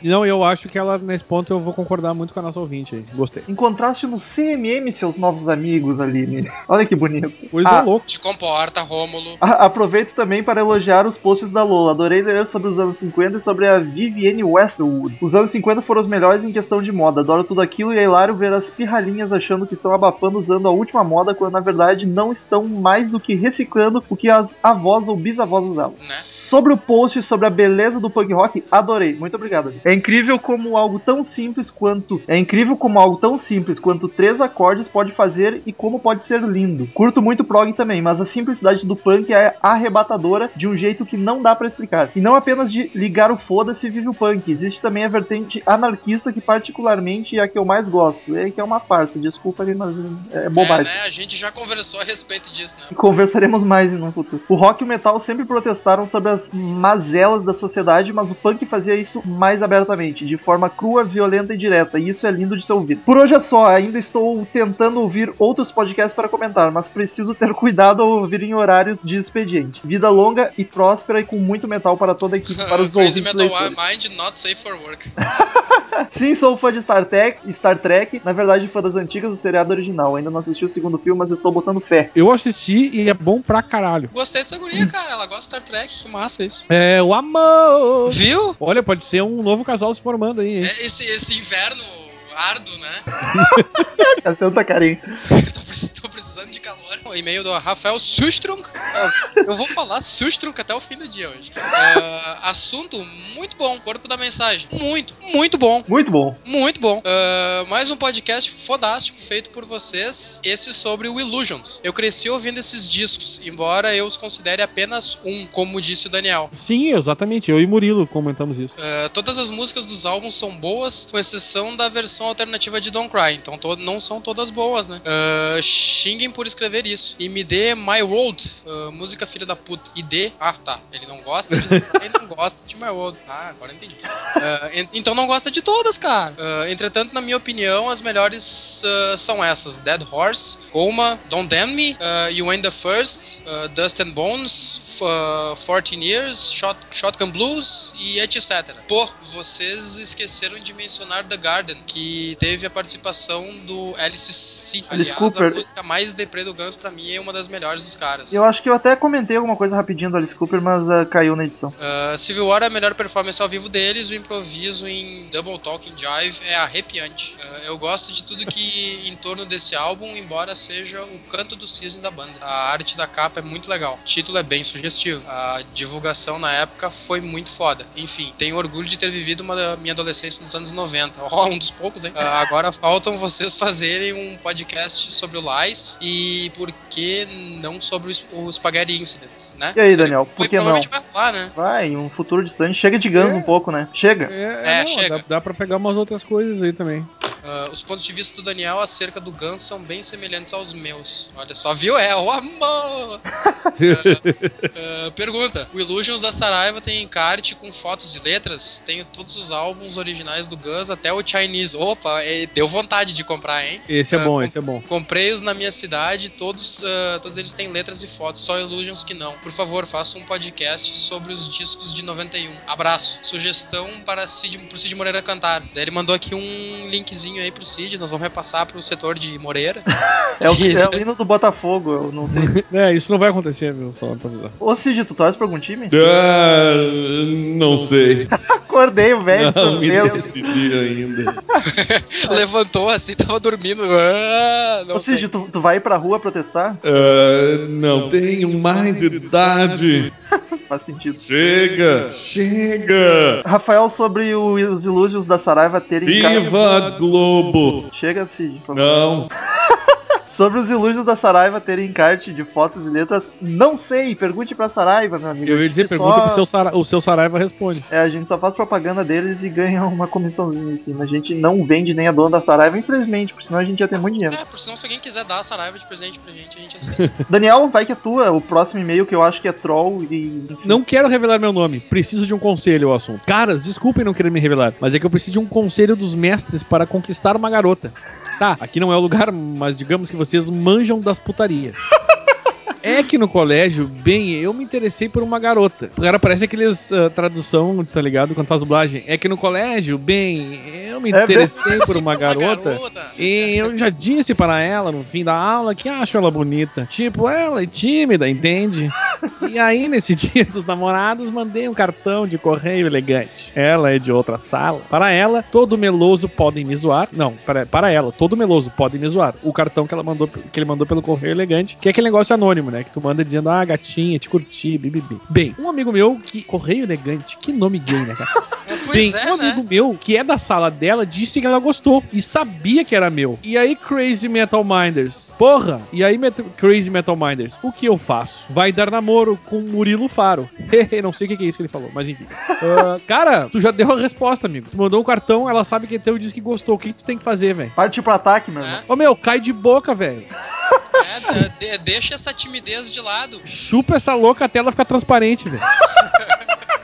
e- não, eu acho que ela, nesse ponto, eu vou concordar muito com a nossa ouvinte aí. Gostei. Encontraste no CMM seus novos amigos, Aline. Olha que bonito. Coisa Ah. louca. Te comporta, Rômulo. A- Aproveito também para elogiar os posts da Lola. Adorei ler sobre os anos 50 e sobre a Vivienne Westwood. Os anos 50 foram os melhores em questão de moda. Adoro tudo aquilo e é hilário ver as pirralhinhas achando que estão abafando usando a última moda, quando na verdade não estão mais do que reciclando o que as avós ou bisavós usavam. Né? Sobre o post sobre a beleza do punk rock, adorei. Muito obrigado. É incrível incrível como algo tão simples quanto é incrível como algo tão simples quanto três acordes pode fazer e como pode ser lindo. Curto muito prog também, mas a simplicidade do punk é arrebatadora de um jeito que não dá pra explicar. E não apenas de ligar o foda-se vive o punk, existe também a vertente anarquista que particularmente é a que eu mais gosto. É que é uma farsa, desculpa aí, mas é É, bobagem. né? A gente já conversou a respeito disso, né? E conversaremos mais no futuro. O rock e o metal sempre protestaram sobre as mazelas da sociedade, mas o punk fazia isso mais abertamente, de forma crua, violenta e direta, e isso é lindo de se ouvir. Por hoje é só, ainda estou tentando ouvir outros podcasts para comentar, mas preciso ter cuidado ao ouvir em horários de expediente. Vida longa e próspera e com muito metal para toda a equipe, para os Crazy ouvintes Metal leitores. Mind not safe for work. Sim, sou fã de Star Trek, Star Trek, na verdade fã das antigas do seriado original. Ainda não assisti o segundo filme, mas estou botando fé. Eu assisti e é bom pra caralho. Gostei dessa guria, cara. Ela gosta de Star Trek. Que massa isso. É o amor. Viu? Olha, pode ser um novo casal se formando aí? É esse, esse inverno árduo, né? Santa Carinho. tô, precis- tô precisando de calor. E-mail do Rafael Sustrunk. Eu vou falar Sustrunk até o fim do dia hoje. É, assunto muito bom. Corpo da mensagem. Muito, muito bom. Muito bom. Muito bom. Ah, mais um podcast fodástico feito por vocês. Esse sobre o Illusions. Eu cresci ouvindo esses discos, embora eu os considere apenas um, como disse o Daniel. Sim, exatamente. Eu e Murilo comentamos isso. Ah, todas as músicas dos álbuns são boas, com exceção da versão alternativa de Don't Cry. Então não são todas boas, né? Ah, xinguem por escrever isso. E me dê My World, ah, música filha da puta. E dê. Ah, tá. Ele não gosta de. ele não gosta de My World. Ah, agora entendi. Ah, en- então não gosta de todas, cara. Ah, entretanto, na minha opinião, as melhores são essas: Dead Horse, Coma, Don't Damn Me, You Ain't the First, Dust and Bones, ah, 14 Years, Shot, Shotgun Blues e etc. Pô, vocês esqueceram de mencionar The Garden, que teve a participação do Alice C. Alice Aliás, Cooper. a música mais deprê do Guns pra mim é uma das melhores dos caras. Eu acho que eu até comentei alguma coisa rapidinho do Alice Cooper, mas ah, caiu na edição. Uh, Civil War é a melhor performance ao vivo deles, o improviso em Double Talking Jive é arrepiante. Uh, eu gosto de tudo que em torno desse álbum, embora seja o canto do cisne da banda. A arte da capa é muito legal, o título é bem sugestivo, a divulgação na época foi muito foda. Enfim, tenho orgulho de ter vivido uma da minha adolescência nos anos 90. Ó, um dos poucos, hein? Uh, agora faltam vocês fazerem um podcast sobre o Lies e por que não sobre o, o Spaghetti Incident, né? E aí, Seria- Daniel, por que não? vai rolar, né? Vai, em um futuro distante. Chega de Guns É. um pouco, né? Chega. É, É, chega. Dá, dá pra pegar umas outras coisas aí também. Ah, os pontos de vista do Daniel acerca do Guns são bem semelhantes aos meus. Olha só, viu? É o amor! Ah, pergunta: O Illusions da Saraiva tem encarte com fotos e letras? Tenho todos os álbuns originais do Guns, até o Chinese. Opa, é, deu vontade de comprar, hein? Esse é bom, esse é bom. Comprei-os na minha cidade, todos, todos eles têm letras e fotos, só Illusions que não. Por favor, faça um podcast sobre os discos de 91. Abraço. Sugestão para Cid, pro Cid Moreira cantar. Daí ele mandou aqui um linkzinho aí pro Cid, nós vamos repassar pro setor de Moreira. É o, é o hino do Botafogo, eu não sei. É, isso não vai acontecer, viu? Só pra avisar. Ô Cid, tu torce pra algum time? Ah, não sei. Acordei, o velho. Não me Deus. decidi ainda. Levantou assim, tava dormindo. Ah, não Ô sei. Cid, tu, tu vai pra rua protestar? Ah, não tenho mais idade. Faz sentido. Chega, chega. Rafael, sobre o- os Illusions da Saraiva terem Viva a Globo. Chega, Cid, favor. Não, Sobre os Illusions da Saraiva terem encarte de fotos e letras, não sei. Pergunte pra Saraiva, meu amigo. Eu ia dizer, pergunta só- pro seu, Sara- o seu Saraiva responde. É, a gente só faz propaganda deles e ganha uma comissãozinha em cima. A gente não vende nem a dona da Saraiva, infelizmente, porque senão a gente ia ter muito dinheiro. É, por sinal, se alguém quiser dar a Saraiva de presente pra gente, a gente aceita. Daniel, vai que é tua. O próximo e-mail que eu acho que é troll e. Não quero revelar meu nome, preciso de um conselho ao assunto. Caras, desculpem não querer me revelar, mas é que eu preciso de um conselho dos mestres para conquistar uma garota. Tá, aqui não é o lugar, mas digamos que vocês manjam das putarias. É que no colégio, bem, eu me interessei por uma garota. O cara parece aqueles ah, tradução, tá ligado? Quando faz dublagem. É que no colégio, bem, eu me É interessei por uma Uma garota. E eu já disse para ela no fim da aula que acho ela bonita. Tipo, ela é tímida, entende? E aí, nesse dia dos namorados, mandei um cartão de correio elegante. Ela é de outra sala. Para ela, todo meloso podem me zoar. Não, para, para ela, todo meloso pode me zoar. O cartão que, ela mandou, que ele mandou pelo correio elegante, que é aquele negócio anônimo, né? Que tu manda dizendo, ah, gatinha, te curti, bibibi. Bem, um amigo meu que. Correio elegante, que nome gay, né, cara? Pois Tem é, um né? amigo meu que é da sala dela, disse que ela gostou e sabia que era meu. E aí, Crazy Metal Minders, porra, e aí, Met- Crazy Metal Minders, o que eu faço? Vai dar namoro com Murilo Faro. Não sei o que é isso que ele falou, mas enfim. Ah, cara, tu já deu a resposta, amigo. Tu mandou um cartão, ela sabe que é teu e disse que gostou. O que, que tu tem que fazer, velho? Parte pro ataque, meu irmão. É, Ô meu, cai de boca, velho. É, de- deixa essa timidez de lado. Chupa essa louca até ela ficar transparente, velho.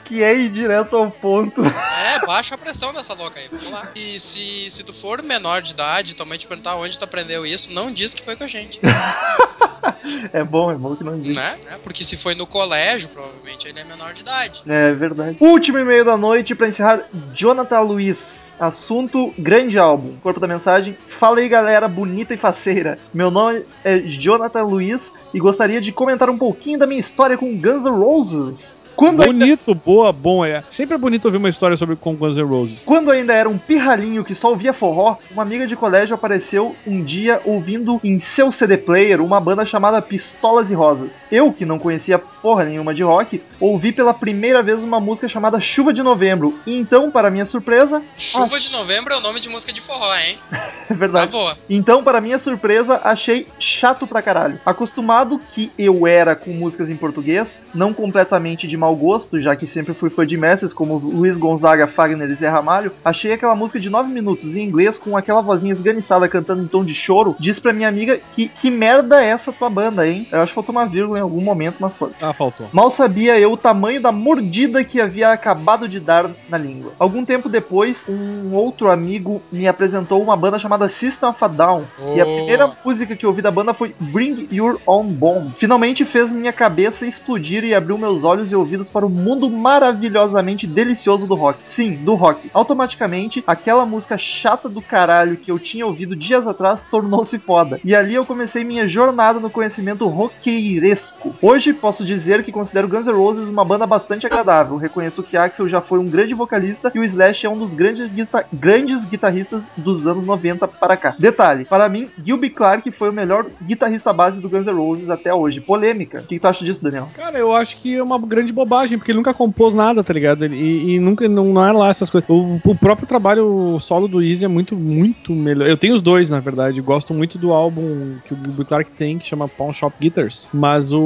Que é ir direto ao ponto. É, baixa a pressão dessa louca aí, vamos lá. E se, se tu for menor de idade, tua mãe te perguntar onde tu aprendeu isso, não diz que foi com a gente, É bom, é bom que não diz. né? É, Porque se foi no colégio, provavelmente ele é menor de idade. É verdade. Último e-mail da noite pra encerrar, Jonathan Luiz. Assunto: grande álbum. Corpo da mensagem: Fala aí galera bonita e faceira. Meu nome é Jonathan Luiz e gostaria de comentar um pouquinho da minha história com Guns N' Roses. Quando ainda, Bonito, boa, bom. É. Sempre é bonito ouvir uma história sobre com Guns N' Roses. quando ainda era um pirralhinho que só ouvia forró, uma amiga de colégio apareceu um dia ouvindo em seu CD player uma banda chamada Pistolas e Rosas. Eu, que não conhecia porra nenhuma de rock, ouvi pela primeira vez uma música chamada Chuva de Novembro. E então, para minha surpresa, Chuva de Novembro é o nome de música de forró, hein? é Tá verdade. boa. Então, para minha surpresa, achei chato pra caralho. Acostumado que eu era com músicas em português, não completamente de mau gosto, já que sempre fui fã de mestres como Luiz Gonzaga, Fagner e Zé Ramalho, achei aquela música de 9 minutos em inglês com aquela vozinha esganiçada cantando em tom de choro. Diz pra minha amiga que que merda é essa tua banda, hein? Eu acho que faltou uma vírgula em algum momento, mas foi. Ah, faltou. Mal sabia eu o tamanho da mordida que havia acabado de dar na língua. Algum tempo depois, um outro amigo me apresentou uma banda chamada System of a Down. E a Oh. primeira música que eu ouvi da banda foi Bring Your Own Bomb. Finalmente fez minha cabeça explodir e abriu meus olhos e para o mundo maravilhosamente delicioso do rock. Sim, do rock. Automaticamente, aquela música chata do caralho que eu tinha ouvido dias atrás tornou-se foda. E ali eu comecei minha jornada no conhecimento roqueiresco. Hoje posso dizer que considero Guns N' Roses uma banda bastante agradável. Reconheço que Axel já foi um grande vocalista e o Slash é um dos grandes, guita- grandes guitarristas dos anos 90 para cá. Detalhe, para mim, Gilby Clarke foi o melhor guitarrista base do Guns N' Roses até hoje. Polêmica. O que tu acha disso, Daniel? Cara, eu acho que é uma grande bobagem, porque ele nunca compôs nada, tá ligado? Ele- E, e nunca não, não é lá essas coisas. O, o próprio trabalho solo do Easy é muito, muito melhor. Eu tenho os dois, na verdade. Gosto muito do álbum que o Gilby Clark tem, que chama Pawn Shop Guitars. Mas o,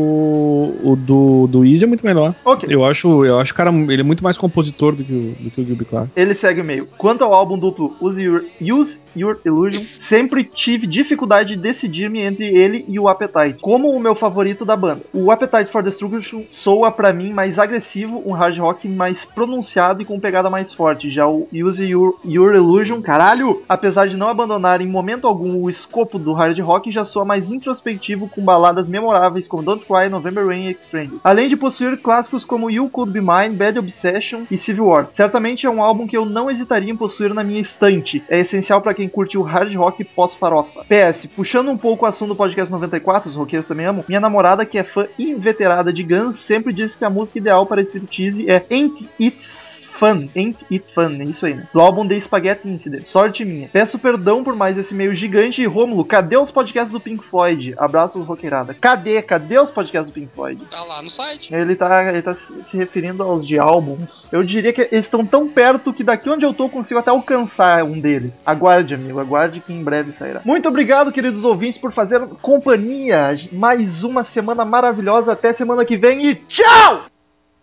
o do, do Easy é muito melhor. Ok. Eu acho, eu acho, cara, ele é muito mais compositor do que o, do que o Gilby Clark. Ele segue o meio. Quanto ao álbum duplo Use Your, Use Your Illusion, sempre tive dificuldade de decidir-me entre ele e o Appetite, como o meu favorito da banda. O Appetite for Destruction soa pra mim mais agressivo, um hard rock mais pronunciado e com pegada mais forte. Já o Use Your, Your Illusion, caralho, apesar de não abandonar em momento algum o escopo do hard rock, já soa mais introspectivo com baladas memoráveis como Don't Cry, November Rain e Extreme. Além de possuir clássicos como You Could Be Mine, Bad Obsession e Civil War. Certamente é um álbum que eu não hesitaria em possuir na minha estante. É essencial para quem curte o hard rock pós-farofa. PS, puxando um pouco o assunto do podcast 94, os roqueiros também amam, minha namorada, que é fã inveterada de Guns, sempre diz que a música ideal para striptease é Ain't It's Fun, Ain't It Fun, é isso aí, né? Do álbum The Spaghetti Incident. Sorte minha. Peço perdão por mais esse meio gigante. E Rômulo, cadê os podcasts do Pink Floyd? Abraços, roqueirada. Cadê? Cadê os podcasts do Pink Floyd? Tá lá no site. Ele tá, ele tá se se referindo aos de álbuns. Eu diria que eles estão tão perto que daqui onde eu tô eu consigo até alcançar um deles. Aguarde, amigo, aguarde que em breve sairá. Muito obrigado, queridos ouvintes, por fazer companhia. Mais uma semana maravilhosa. Até semana que vem e tchau!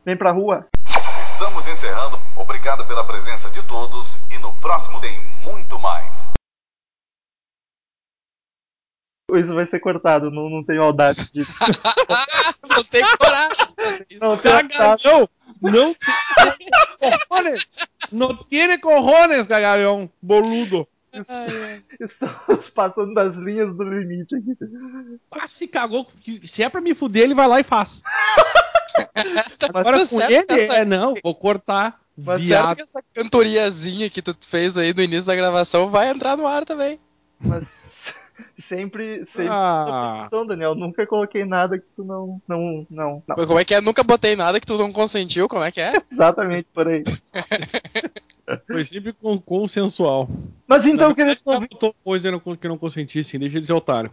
Vem pra rua. Estamos encerrando. Obrigado pela presença de todos e no próximo tem muito mais. Isso vai ser cortado, não, não tenho maldade disso. Não tem coragem. Não maldade. Cagalhão! Não tem cojones! Não tiene cojones, cagalhão! Boludo! Estamos passando das linhas do limite aqui. Ah, se cagou. Se é pra me fuder, ele vai lá e faz. Agora Tá com ele, é não, vou cortar. Mas viado. certo que essa cantoriazinha que tu fez aí no início da gravação vai entrar no ar também. Mas sempre, sempre Ah. produção, Daniel. Nunca coloquei nada que tu não. Não, não, não. Como é que é? Nunca botei nada que tu não consentiu, como é que é? Exatamente por aí. Foi sempre con- consensual. Mas então, já ouvintes. botou coisa que não consentisse, deixa de ser otário.